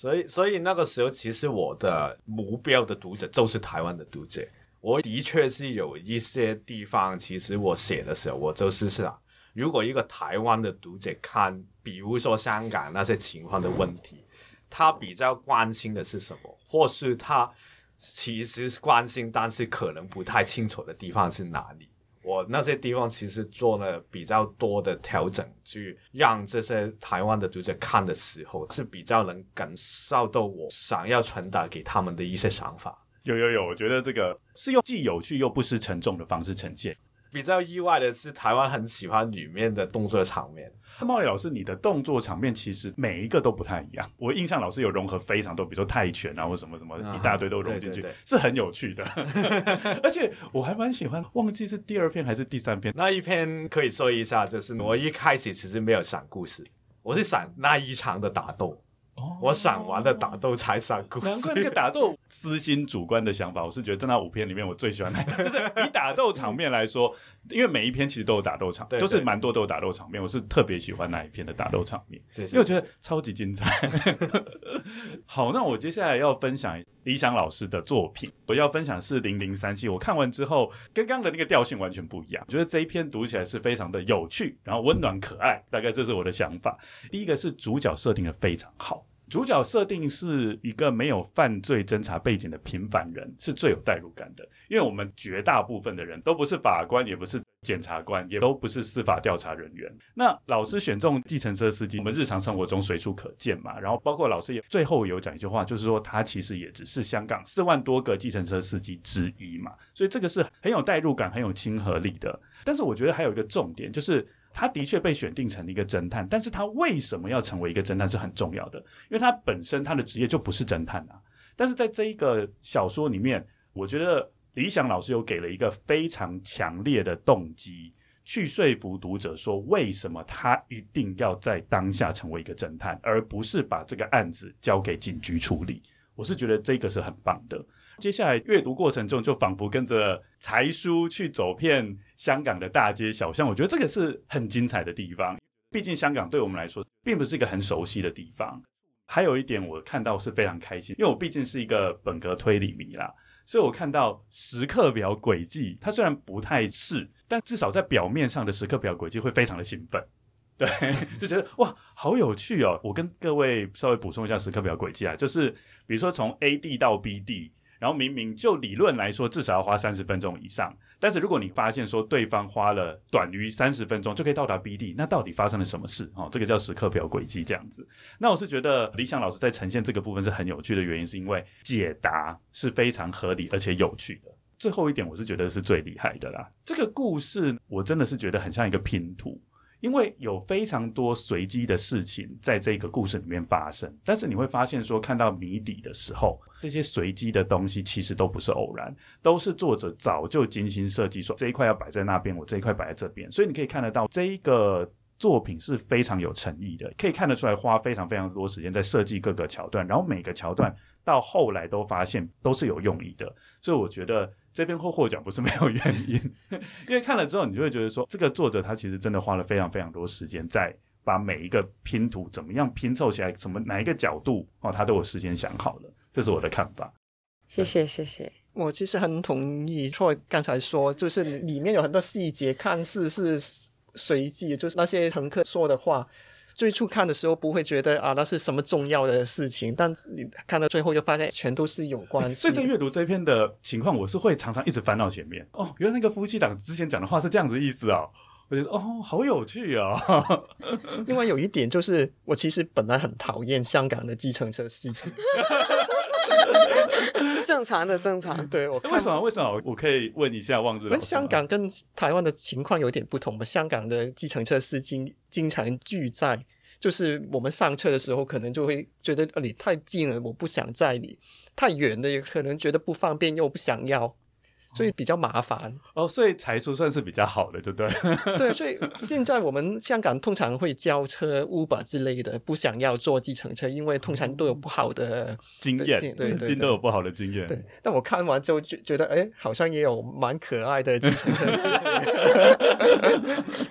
所以，所以那个时候，其实我的目标的读者就是台湾的读者。我的确是有一些地方，其实我写的时候，我就是想，如果一个台湾的读者看，比如说香港那些情况的问题，他比较关心的是什么，或是他其实关心，但是可能不太清楚的地方是哪里。我那些地方其实做了比较多的调整，去让这些台湾的读者看的时候是比较能感受到我想要传达给他们的一些想法。有有有，我觉得这个是用既有趣又不失沉重的方式呈现。比较意外的是，台湾很喜欢里面的动作场面。茂业老师，你的动作场面其实每一个都不太一样。我印象老师有融合非常多，比如说泰拳啊，或什么什么一大堆都融进去，是很有趣的。而且我还蛮喜欢，忘记是第二篇还是第三篇，那一篇可以说一下，就是我一开始其实没有想故事，我是想那一场的打斗。我想完了打斗才上故事，难怪那个打斗，私心主观的想法，我是觉得在那五篇里面，我最喜欢那个，就是以打斗场面来说，因为每一篇其实都有打斗场，都是蛮多都有打斗场面，我是特别喜欢那一篇的打斗场面，因为我觉得超级精彩。好，那我接下来要分享理想老师的作品，我要分享是零零三七，我看完之后跟刚刚的那个调性完全不一样，我觉得这一篇读起来是非常的有趣，然后温暖可爱，大概这是我的想法。第一个是主角设定的非常好。主角设定是一个没有犯罪侦查背景的平凡人，是最有代入感的。因为我们绝大部分的人都不是法官，也不是检察官，也都不是司法调查人员。那老师选中计程车司机，我们日常生活中随处可见嘛。然后包括老师也最后有讲一句话，就是说他其实也只是香港四万多个计程车司机之一嘛。所以这个是很有代入感、很有亲和力的。但是我觉得还有一个重点就是。他的确被选定成了一个侦探，但是他为什么要成为一个侦探是很重要的，因为他本身他的职业就不是侦探啊。但是在这一个小说里面，我觉得李想老师有给了一个非常强烈的动机，去说服读者说，为什么他一定要在当下成为一个侦探，而不是把这个案子交给警局处理。我是觉得这个是很棒的。接下来阅读过程中，就仿佛跟着才叔去走遍香港的大街小巷，我觉得这个是很精彩的地方。毕竟香港对我们来说，并不是一个很熟悉的地方。还有一点，我看到是非常开心，因为我毕竟是一个本格推理迷啦，所以我看到时刻表轨迹，它虽然不太是，但至少在表面上的时刻表轨迹会非常的兴奋，对，就觉得哇，好有趣哦！我跟各位稍微补充一下时刻表轨迹啊，就是比如说从 A 地到 B 地。然后明明就理论来说至少要花三十分钟以上，但是如果你发现说对方花了短于三十分钟就可以到达 B 地，那到底发生了什么事？哦，这个叫时刻表轨迹这样子。那我是觉得理想老师在呈现这个部分是很有趣的原因，是因为解答是非常合理而且有趣的。最后一点，我是觉得是最厉害的啦。这个故事我真的是觉得很像一个拼图。因为有非常多随机的事情在这个故事里面发生，但是你会发现说，看到谜底的时候，这些随机的东西其实都不是偶然，都是作者早就精心设计，说这一块要摆在那边，我这一块摆在这边，所以你可以看得到这一个作品是非常有诚意的，可以看得出来花非常非常多时间在设计各个桥段，然后每个桥段到后来都发现都是有用意的，所以我觉得。这篇会获奖不是没有原因，因为看了之后，你就会觉得说，这个作者他其实真的花了非常非常多时间，在把每一个拼图怎么样拼凑起来，什么哪一个角度哦，他都有事先想好了。这是我的看法。谢谢谢谢，我其实很同意 Troy 刚才说，就是里面有很多细节，看似是随机，就是那些乘客说的话。最初看的时候不会觉得啊，那是什么重要的事情，但你看到最后就发现全都是有关系。所以在阅读这篇的情况，我是会常常一直翻到前面。哦，原来那个夫妻档之前讲的话是这样子意思哦。我觉得哦，好有趣哦。另外有一点就是，我其实本来很讨厌香港的计程车司机。正常的，正常。对，我为什么？为什么？我可以问一下望志。跟香港跟台湾的情况有点不同吧？香港的计程车司机经常拒载，就是我们上车的时候，可能就会觉得你太近了，我不想载你；太远的，也可能觉得不方便，又不想要。所以比较麻烦哦，所以才叔算是比较好的，对不对？对，所以 现在我们香港通常会叫车 Uber 之类的，不想要坐计程车，因为通常都有不好的经验，对，对，对，都有不好的经验。对，但我看完之后就觉得，哎，好像也有蛮可爱的计程车司机。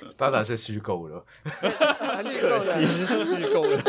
当然是虚构了，很可惜是虚构了。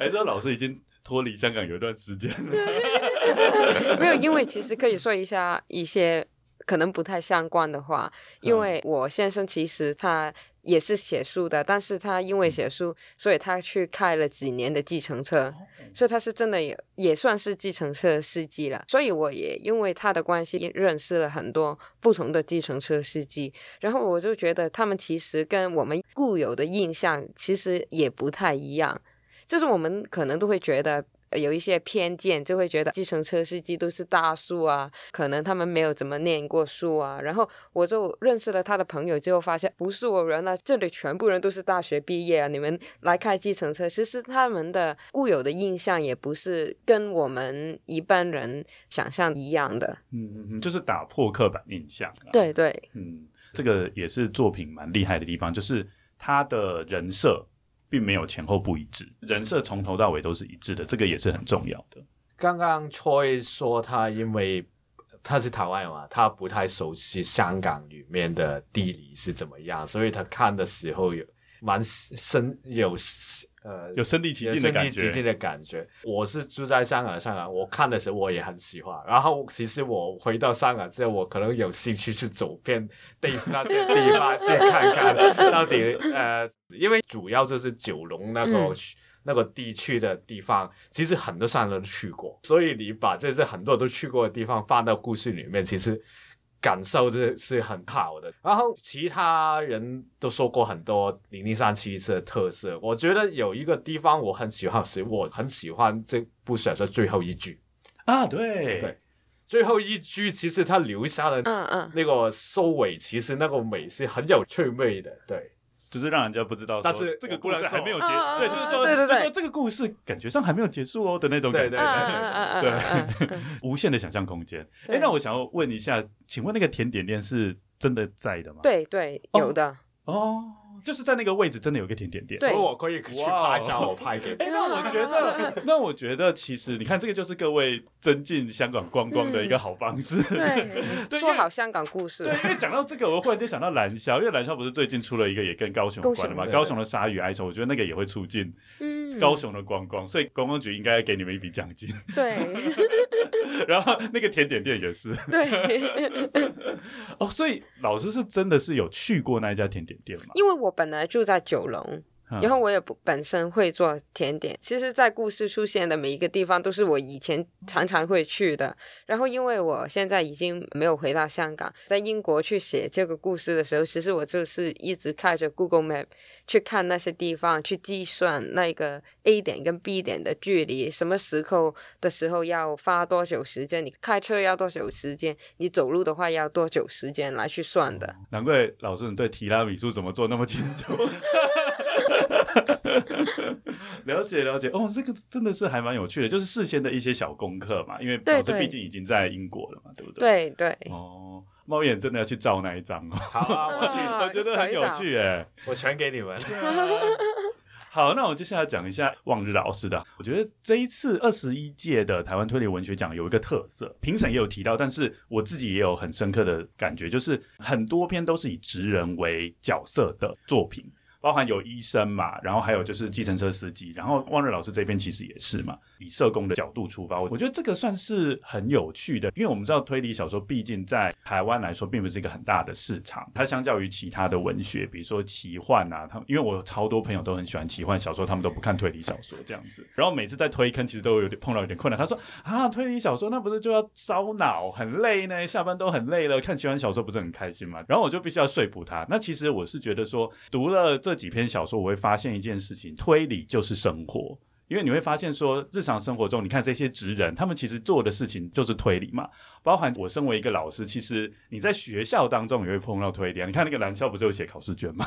哎，这老师已经脱离香港有一段时间了。没有，因为其实可以说一下一些。可能不太相关的话，因为我先生其实他也是写书的，但是他因为写书，所以他去开了几年的计程车，所以他是真的也也算是计程车司机了。所以我也因为他的关系认识了很多不同的计程车司机，然后我就觉得他们其实跟我们固有的印象其实也不太一样，就是我们可能都会觉得。有一些偏见，就会觉得计程车司机都是大叔啊，可能他们没有怎么念过书啊。然后我就认识了他的朋友，之后发现不是我人啊，这里全部人都是大学毕业啊。你们来开计程车，其实他们的固有的印象也不是跟我们一般人想象一样的。嗯嗯嗯，就是打破刻板印象。对对，嗯，这个也是作品蛮厉害的地方，就是他的人设。并没有前后不一致，人设从头到尾都是一致的，这个也是很重要的。刚刚 Choi 说他因为他是台湾人嘛，他不太熟悉香港里面的地理是怎么样，所以他看的时候有蛮深有。呃，有身临其境的感觉。身临其境的感觉。我是住在香港的香港，我看的时候我也很喜欢。然后其实我回到香港之后，我可能有兴趣去走遍地那些地方去看看到底呃，因为主要就是九龙那个、嗯、那个地区的地方，其实很多香港人都去过，所以你把这些很多人都去过的地方放到故事里面，其实。感受是是很好的，然后其他人都说过很多零零三七的特色，我觉得有一个地方我很喜欢，是我很喜欢这部小说最后一句。啊，对。对，最后一句其实他留下的嗯嗯。那个收尾，其实那个美是很有趣味的，对。只是让人家不知道，但是这个故事还没有结，对，就是说，对对对，就是说这个故事感觉上还没有结束哦的那种感觉，对，对，无限的想象空间。哎，那我想要问一下，请问那个甜点店是真的在的吗？对对，有的。哦。就是在那个位置，真的有个甜点店，所以我可以去拍照，我拍给你。哎，那我觉得，那我觉得，其实你看，这个就是各位增进香港观光的一个好方式。对，说好香港故事。对，因为讲到这个，我忽然间想到蓝霄，因为蓝霄不是最近出了一个也跟高雄有关的嘛？高雄的鲨鱼哀愁，我觉得那个也会促进高雄的观光，所以观光局应该给你们一笔奖金。对。然后那个甜点店也是。对。哦，所以老师是真的是有去过那一家甜点店吗？因为我。我本来住在九龙，然后我也不本身会做甜点，其实，在故事出现的每一个地方都是我以前常常会去的。然后，因为我现在已经没有回到香港，在英国去写这个故事的时候，其实我就是一直开着 Google Map 去看那些地方，去计算那个 A 点跟 B 点的距离，什么时候的时候要花多久时间，你开车要多久时间，你走路的话要多久时间来去算的。难怪老师你对提拉米苏怎么做那么清楚。了解了解哦，这个真的是还蛮有趣的，就是事先的一些小功课嘛，因为老师毕竟已经在英国了嘛，对，对，对不对？对对。哦，猫眼真的要去照那一张哦。好啊，我去，我觉得很有趣哎，我传给你们。好，那我接下来讲一下望日老师的。我觉得这一次二十一届的台湾推理文学奖有一个特色，评审也有提到，但是我自己也有很深刻的感觉，就是很多篇都是以职人为角色的作品。包含有医生嘛，然后还有就是计程车司机，然后望日老师这边其实也是嘛，以社工的角度出发，我觉得这个算是很有趣的，因为我们知道推理小说毕竟在台湾来说并不是一个很大的市场，它相较于其他的文学，比如说奇幻啊，他因为我超多朋友都很喜欢奇幻小说，他们都不看推理小说这样子，然后每次在推坑其实都有点碰到有点困难，他说啊，推理小说那不是就要烧脑很累呢，下班都很累了，看奇幻小说不是很开心吗？然后我就必须要说服他，那其实我是觉得说读了。这几篇小说，我会发现一件事情：推理就是生活。因为你会发现说，日常生活中，你看这些职人，他们其实做的事情就是推理嘛。包含我身为一个老师，其实你在学校当中也会碰到推理啊。你看那个南校不是有写考试卷吗？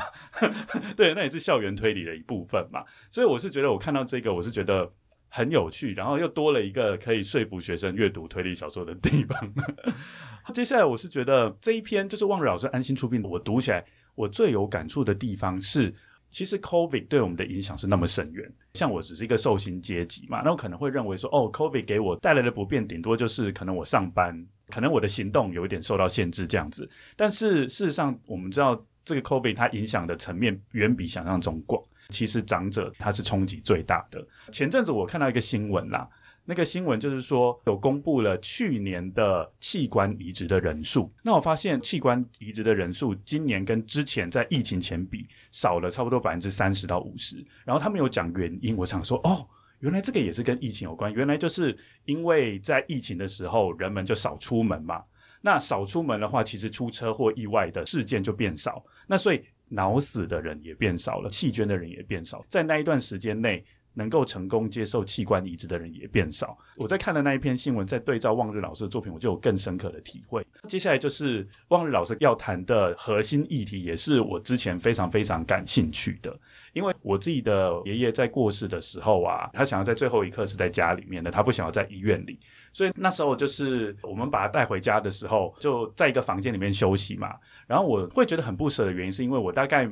对，那也是校园推理的一部分嘛。所以我是觉得，我看到这个，我是觉得很有趣，然后又多了一个可以说服学生阅读推理小说的地方。接下来，我是觉得这一篇就是望日老师安心出品，我读起来。我最有感触的地方是，其实 COVID 对我们的影响是那么深远。像我只是一个受薪阶级嘛，那我可能会认为说，哦，COVID 给我带来的不便，顶多就是可能我上班，可能我的行动有一点受到限制这样子。但是事实上，我们知道这个 COVID 它影响的层面远比想象中广。其实长者他是冲击最大的。前阵子我看到一个新闻啦。那个新闻就是说，有公布了去年的器官移植的人数。那我发现器官移植的人数今年跟之前在疫情前比少了差不多百分之三十到五十。然后他们有讲原因，我想说，哦，原来这个也是跟疫情有关。原来就是因为在疫情的时候，人们就少出门嘛。那少出门的话，其实出车祸意外的事件就变少。那所以脑死的人也变少了，弃捐的人也变少。在那一段时间内。能够成功接受器官移植的人也变少。我在看的那一篇新闻，在对照望日老师的作品，我就有更深刻的体会。接下来就是望日老师要谈的核心议题，也是我之前非常非常感兴趣的。因为我自己的爷爷在过世的时候啊，他想要在最后一刻是在家里面的，他不想要在医院里，所以那时候就是我们把他带回家的时候，就在一个房间里面休息嘛。然后我会觉得很不舍的原因，是因为我大概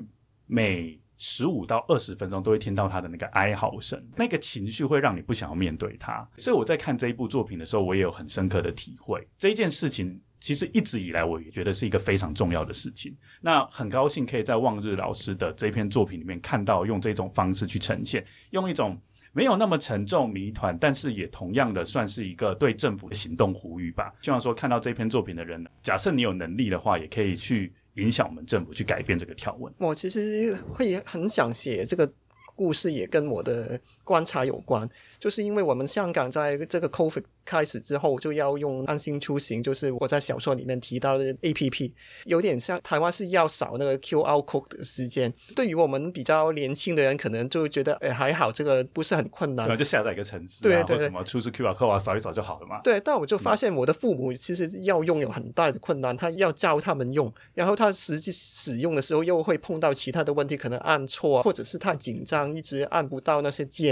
每十五到二十分钟都会听到他的那个哀嚎声，那个情绪会让你不想要面对他。所以我在看这一部作品的时候，我也有很深刻的体会。这一件事情其实一直以来我也觉得是一个非常重要的事情。那很高兴可以在望日老师的这篇作品里面看到用这种方式去呈现，用一种没有那么沉重谜团，但是也同样的算是一个对政府的行动呼吁吧。希望说看到这篇作品的人，假设你有能力的话，也可以去。影响我们政府去改变这个条文。我其实会很想写这个故事，也跟我的观察有关，就是因为我们香港在这个 COVID 开始之后就要用安心出行，就是我在小说里面提到的 APP，有点像台湾是要扫那个 QR code 的时间。对于我们比较年轻的人，可能就觉得哎还好，这个不是很困难，对，就下载一个程式，啊，对对什么出示 QR code 啊，扫一扫就好了嘛。对，但我就发现我的父母其实要用有很大的困难，他要教他们用，然后他实际使用的时候又会碰到其他的问题，可能按错，或者是太紧张，一直按不到那些键。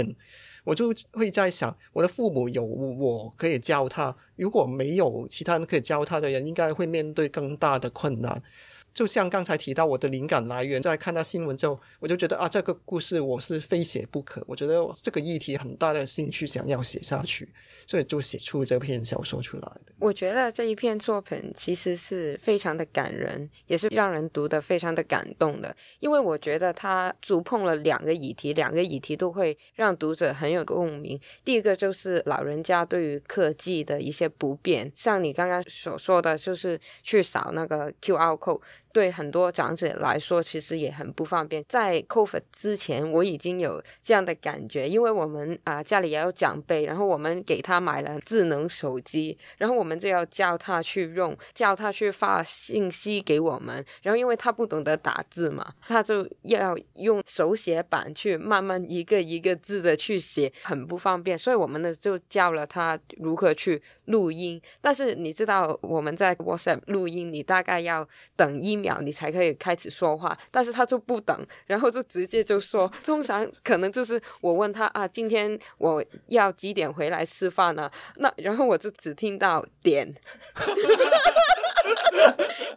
我就会在想，我的父母有我可以教他，如果没有其他人可以教他的人，应该会面对更大的困难。就像刚才提到，我的灵感来源在看到新闻之后，我就觉得啊，这个故事我是非写不可。我觉得这个议题很大的兴趣，想要写下去，所以就写出这篇小说出来。我觉得这一篇作品其实是非常的感人，也是让人读得非常的感动的。因为我觉得他触碰了两个议题，两个议题都会让读者很有共鸣。第一个就是老人家对于科技的一些不便，像你刚刚所说的，就是去扫那个 QR code。对很多长者来说，其实也很不方便。在 COVID 之前，我已经有这样的感觉，因为我们啊、家里也有长辈，然后我们给他买了智能手机，然后我们就要教他去用，叫他去发信息给我们，然后因为他不懂得打字嘛，他就要用手写板去慢慢一个一个字的去写，很不方便，所以我们呢就教了他如何去录音。但是你知道我们在 WhatsApp 录音，你大概要等一秒你才可以开始说话，但是他就不等，然后就直接就说，通常可能就是我问他啊，今天我要几点回来吃饭呢？那然后我就只听到点。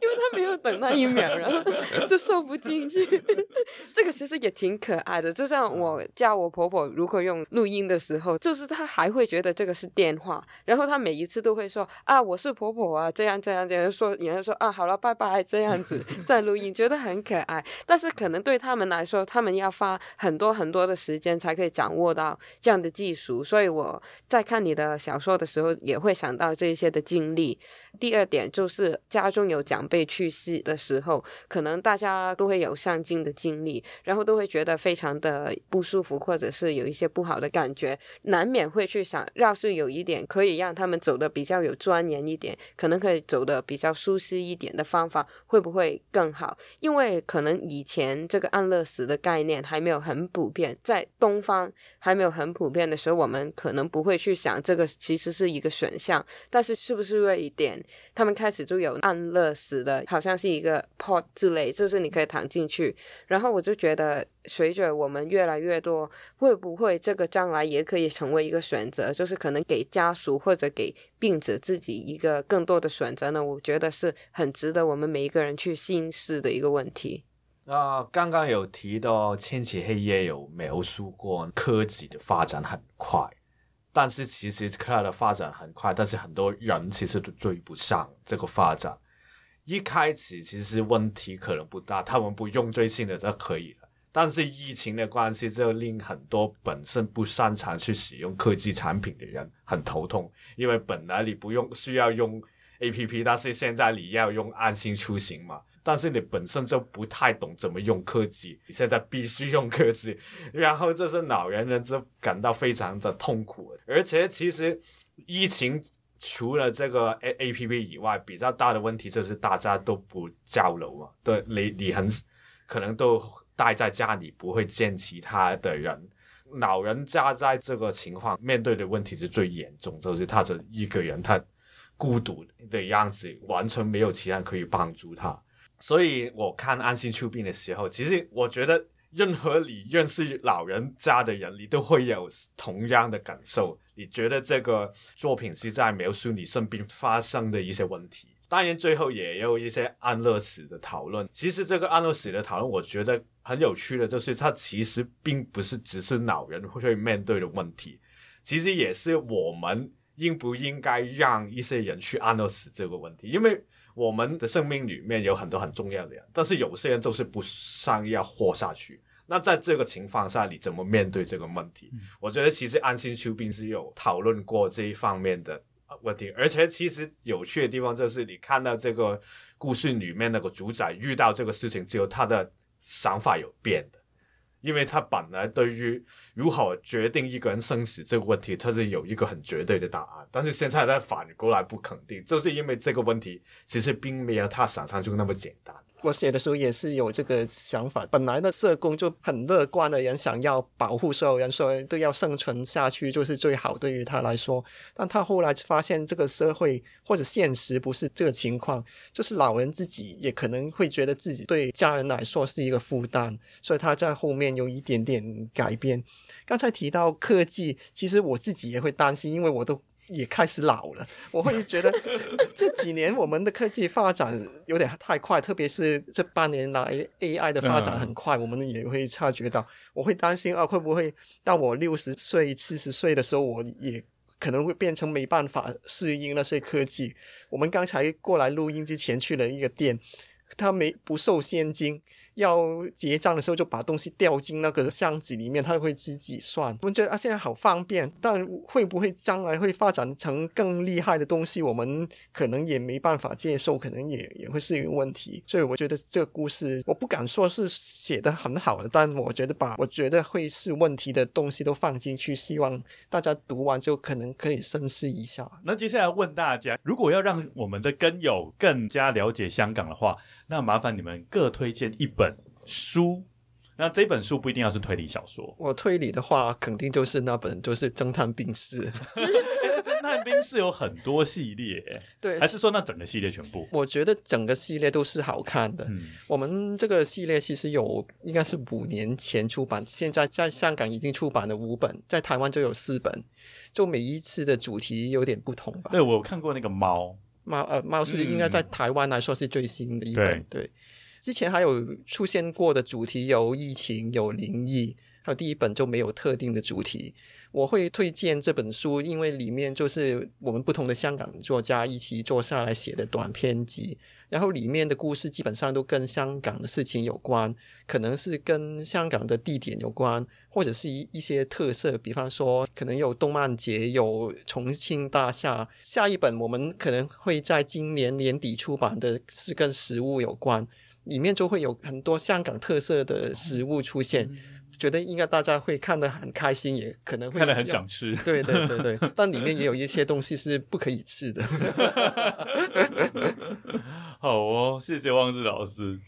因为他没有等那一秒，然后 就收不进去。这个其实也挺可爱的，就像我叫我婆婆如何用录音的时候，就是她还会觉得这个是电话，然后她每一次都会说啊，我是婆婆啊，这样这样这样说，然后说啊，好了，拜拜，这样子 在录音，觉得很可爱。但是可能对他们来说，他们要花很多很多的时间才可以掌握到这样的技术。所以我在看你的小说的时候，也会想到这些的经历。第二点就是家中有长辈去世的时候，可能大家都会有上镜的经历，然后都会觉得非常的不舒服，或者是有一些不好的感觉，难免会去想，要是有一点可以让他们走得比较有尊严一点，可能可以走得比较舒适一点的方法，会不会会更好？因为可能以前这个安乐死的概念还没有很普遍，在东方还没有很普遍的时候，我们可能不会去想这个其实是一个选项，但是是不是瑞典？他们开始就有安乐死的，好像是一个 pod 之类，就是你可以躺进去。然后我就觉得，随着我们越来越多，会不会这个将来也可以成为一个选择？就是可能给家属或者给病者自己一个更多的选择呢？我觉得是很值得我们每一个人去心思的一个问题。那刚刚有提到《千禧黑夜》有描述过科技的发展很快。但是其实它的发展很快，但是很多人其实都追不上这个发展。一开始其实问题可能不大，他们不用最新的就可以了。但是疫情的关系，就令很多本身不擅长去使用科技产品的人很头痛，因为本来你不用需要用 APP，但是现在你要用安心出行嘛。但是你本身就不太懂怎么用科技，你现在必须用科技，然后这是老年人就感到非常的痛苦。而且其实疫情除了这个 A A P P 以外，比较大的问题就是大家都不交流嘛。对，你你很可能都待在家里，不会见其他的人。老人家在这个情况面对的问题是最严重，就是他这一个人，他孤独的样子，完全没有其他人可以帮助他。所以我看《安心出殡》的时候，其实我觉得任何你认识老人家的人，你都会有同样的感受。你觉得这个作品是在描述你身边发生的一些问题。当然，最后也有一些安乐死的讨论。其实这个安乐死的讨论，我觉得很有趣的，就是它其实并不是只是老人会面对的问题，其实也是我们应不应该让一些人去安乐死这个问题，因为。我们的生命里面有很多很重要的人，但是有些人就是不想要活下去。那在这个情况下，你怎么面对这个问题？嗯、我觉得其实安心出殡是有讨论过这一方面的问题，而且其实有趣的地方就是，你看到这个故事里面那个主宰遇到这个事情之后，他的想法有变的。因为他本来对于如何决定一个人生死这个问题，他是有一个很绝对的答案，但是现在他反过来不肯定，就是因为这个问题其实并没有他想象中那么简单。我写的时候也是有这个想法。本来的社工就很乐观的人，想要保护所有人，所有人都要生存下去就是最好，对于他来说。但他后来发现这个社会或者现实不是这个情况，就是老人自己也可能会觉得自己对家人来说是一个负担，所以他在后面有一点点改变。刚才提到科技，其实我自己也会担心，因为我都。也开始老了，我会觉得 这几年我们的科技发展有点太快，特别是这半年来 AI 的发展很快，我们也会察觉到。我会担心啊，会不会到我六十岁、七十岁的时候，我也可能会变成没办法适应那些科技。我们刚才过来录音之前去了一个店，他没不收现金，要结账的时候就把东西掉进那个箱子里面，他会自己算。我们觉得啊，现在好方便，但会不会将来会发展成更厉害的东西？我们可能也没办法接受，可能也也会是一个问题。所以我觉得这个故事，我不敢说是写得很好的，但我觉得把我觉得会是问题的东西都放进去，希望大家读完就可能可以深思一下。那接下来问大家，如果要让我们的根友更加了解香港的话，那麻烦你们各推荐一本书。那这本书不一定要是推理小说，我推理的话，肯定就是那本，就是《侦探病室》。侦探病室有很多系列，对，还是说那整个系列全部？我觉得整个系列都是好看的。嗯，我们这个系列其实有应该是五年前出版，现在在香港已经出版了五本，在台湾就有四本，就每一次的主题有点不同吧。对，我看过那个猫猫，呃，猫是应该在台湾来说是最新的一本，嗯、对。对之前还有出现过的主题有疫情、有灵异，还有第一本就没有特定的主题。我会推荐这本书，因为里面就是我们不同的香港作家一起坐下来写的短篇集，然后里面的故事基本上都跟香港的事情有关，可能是跟香港的地点有关，或者是一一些特色，比方说可能有动漫节、有重庆大厦。下一本我们可能会在今年年底出版的是跟食物有关。里面就会有很多香港特色的食物出现，觉得应该大家会看得很开心，也可能会看得很想吃。对对对对，但里面也有一些东西是不可以吃的。好哦，谢谢汪志老师。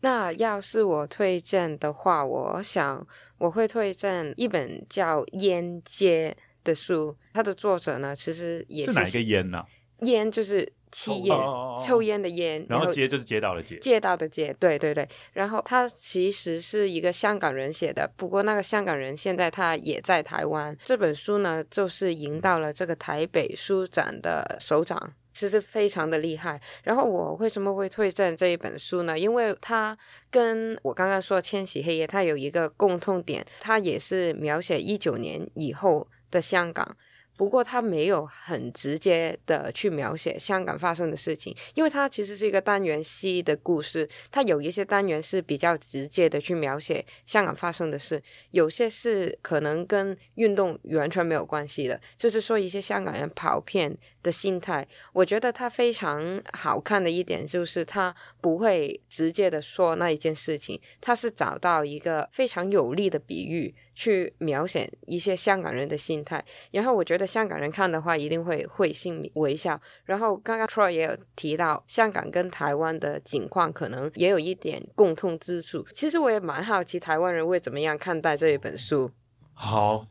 那要是我推荐的话，我想我会推荐一本叫《烟街》的书，它的作者呢，其实也是，是哪一个烟呢、啊？烟就是。吸烟，抽烟的烟，然后街就是街道的街，街道的街，对对对。然后他其实是一个香港人写的，不过那个香港人现在他也在台湾。这本书呢，就是赢到了这个台北书展的首奖，其实非常的厉害。然后我为什么会推荐这一本书呢？因为它跟我刚刚说《千禧黑夜》，它有一个共通点，它也是描写一九年以后的香港。不过他没有很直接的去描写香港发生的事情，因为它其实是一个单元戏的故事。它有一些单元是比较直接的去描写香港发生的事，有些是可能跟运动完全没有关系的，就是说一些香港人跑偏的心态。我觉得他非常好看的一点就是他不会直接的说那一件事情，他是找到一个非常有力的比喻。去描写一些香港人的心态，然后我觉得香港人看的话一定会会心微笑。然后刚刚 Troy 也有提到，香港跟台湾的情况可能也有一点共通之处。其实我也蛮好奇台湾人会怎么样看待这一本书。好。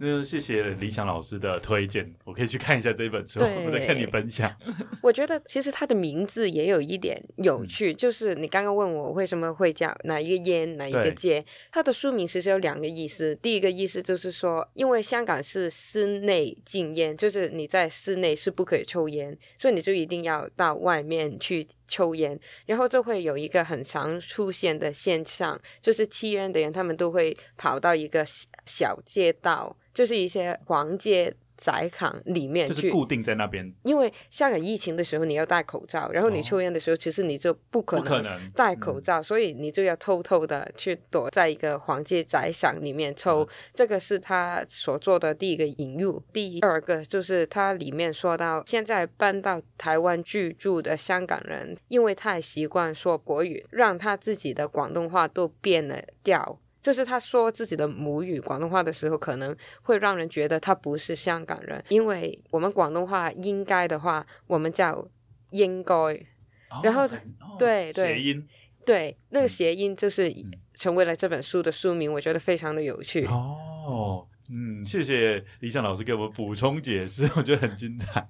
那谢谢李想老师的推荐，我可以去看一下这本书，我再跟你分享。我觉得其实它的名字也有一点有趣，嗯、就是你刚刚问我为什么会叫哪一个烟哪一个街，它的书名其实有两个意思。第一个意思就是说，因为香港是室内禁烟，就是你在室内是不可以抽烟，所以你就一定要到外面去抽烟，然后就会有一个很常出现的现象，就是吸烟的人他们都会跑到一个小街道。就是一些黄街窄巷里面去，就是固定在那边。因为香港疫情的时候，你要戴口罩，然后你抽烟的时候，其实你就不可能戴口罩，所以你就要偷偷的去躲在一个黄街窄巷里面抽。嗯、这个是他所做的第一个引入。第二个就是他里面说到，现在搬到台湾居住的香港人，因为太习惯说国语，让他自己的广东话都变了调。就是他说自己的母语广东话的时候，可能会让人觉得他不是香港人，因为我们广东话应该的话，我们叫应该，哦、然后、哦、对对谐音对那个谐音就是成为了这本书的书名，我觉得非常的有趣哦。嗯，谢谢李想老师给我们补充解释，我觉得很精彩，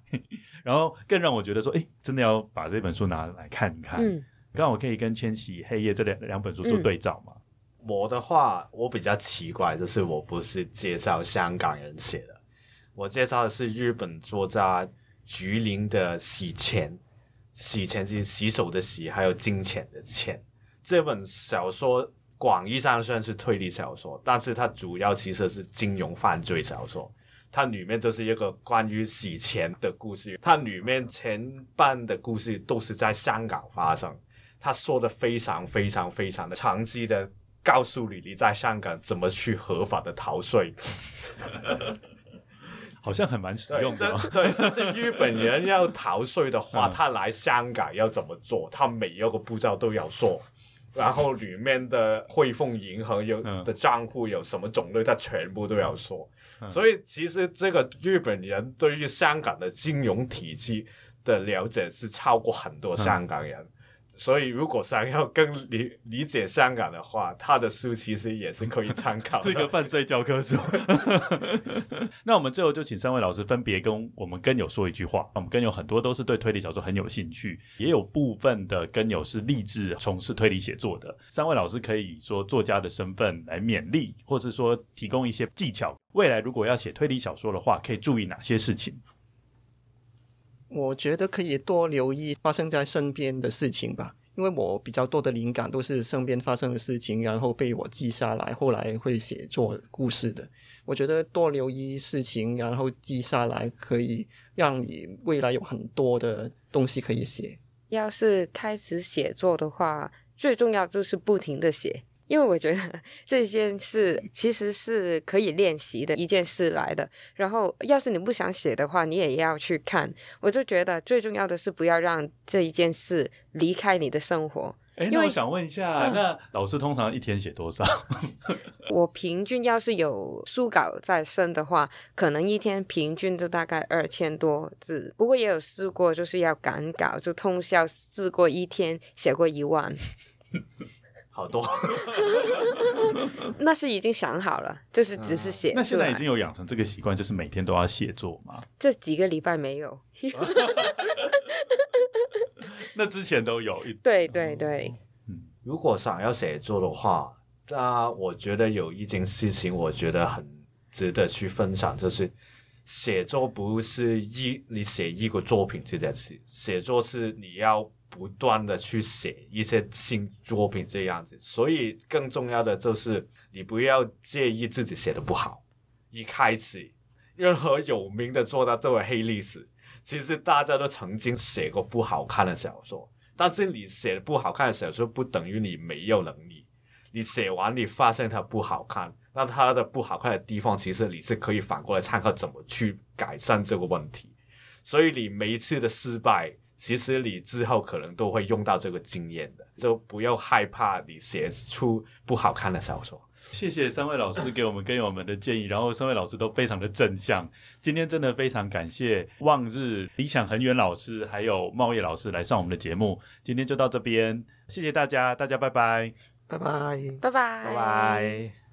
然后更让我觉得说，哎，真的要把这本书拿来看一看。嗯，刚好我可以跟《千禧黑夜》这两两本书做对照嘛。嗯我的话，我比较奇怪，就是我不是介绍香港人写的，我介绍的是日本作家菊林的《洗钱》，洗钱是洗手的洗，还有金钱的钱。这本小说广义上算是推理小说，但是它主要其实是金融犯罪小说。它里面就是一个关于洗钱的故事，它里面前半的故事都是在香港发生。他说的非常非常非常的详细的告诉你你在香港怎么去合法的逃税。好像很蛮实用的。对，就是日本人要逃税的话，他来香港要怎么做？他每一个步骤都要说，然后里面的汇丰银行有的账户有什么种类，他全部都要说。所以其实这个日本人对于香港的金融体系的了解是超过很多香港人。所以，如果想要更理理解香港的话，他的书其实也是可以参考的。这个犯罪教科书。那我们最后就请三位老师分别跟我们跟友说一句话。我们跟友很多都是对推理小说很有兴趣，也有部分的跟友是立志从事推理写作的。三位老师可以说作家的身份来勉励，或是说提供一些技巧。未来如果要写推理小说的话，可以注意哪些事情？我觉得可以多留意发生在身边的事情吧，因为我比较多的灵感都是身边发生的事情，然后被我记下来，后来会写作故事的。我觉得多留意事情，然后记下来，可以让你未来有很多的东西可以写。要是开始写作的话，最重要就是不停的写。因为我觉得 这件事其实是可以练习的一件事来的。然后，要是你不想写的话，你也要去看。我就觉得最重要的是不要让这一件事离开你的生活。哎，那我想问一下，嗯、那老师通常一天写多少？我平均要是有书稿在身的话，可能一天平均就大概二千多字。不过也有试过，就是要赶稿，就通宵试过一天写过一万。好多，那是已经想好了，就是只是写、嗯。那现在已经有养成这个习惯，就是每天都要写作吗？这几个礼拜没有。那之前都有一。对对对。嗯，如果想要写作的话，那我觉得有一件事情，我觉得很值得去分享，就是写作不是一你写一个作品这件事，写作是你要。不断的去写一些新作品这样子，所以更重要的就是你不要介意自己写的不好。一开始，任何有名的作家都有黑历史，其实大家都曾经写过不好看的小说，但是你写的不好看的小说不等于你没有能力。你写完你发现它不好看，那它的不好看的地方，其实你是可以反过来参考怎么去改善这个问题。所以你每一次的失败。其实你之后可能都会用到这个经验的，就不要害怕你写出不好看的小说。谢谢三位老师给我们给我们的建议，然后三位老师都非常的正向。今天真的非常感谢望日、理想恒远老师还有茂业老师来上我们的节目。今天就到这边，谢谢大家，大家拜拜，拜拜，拜拜，拜拜。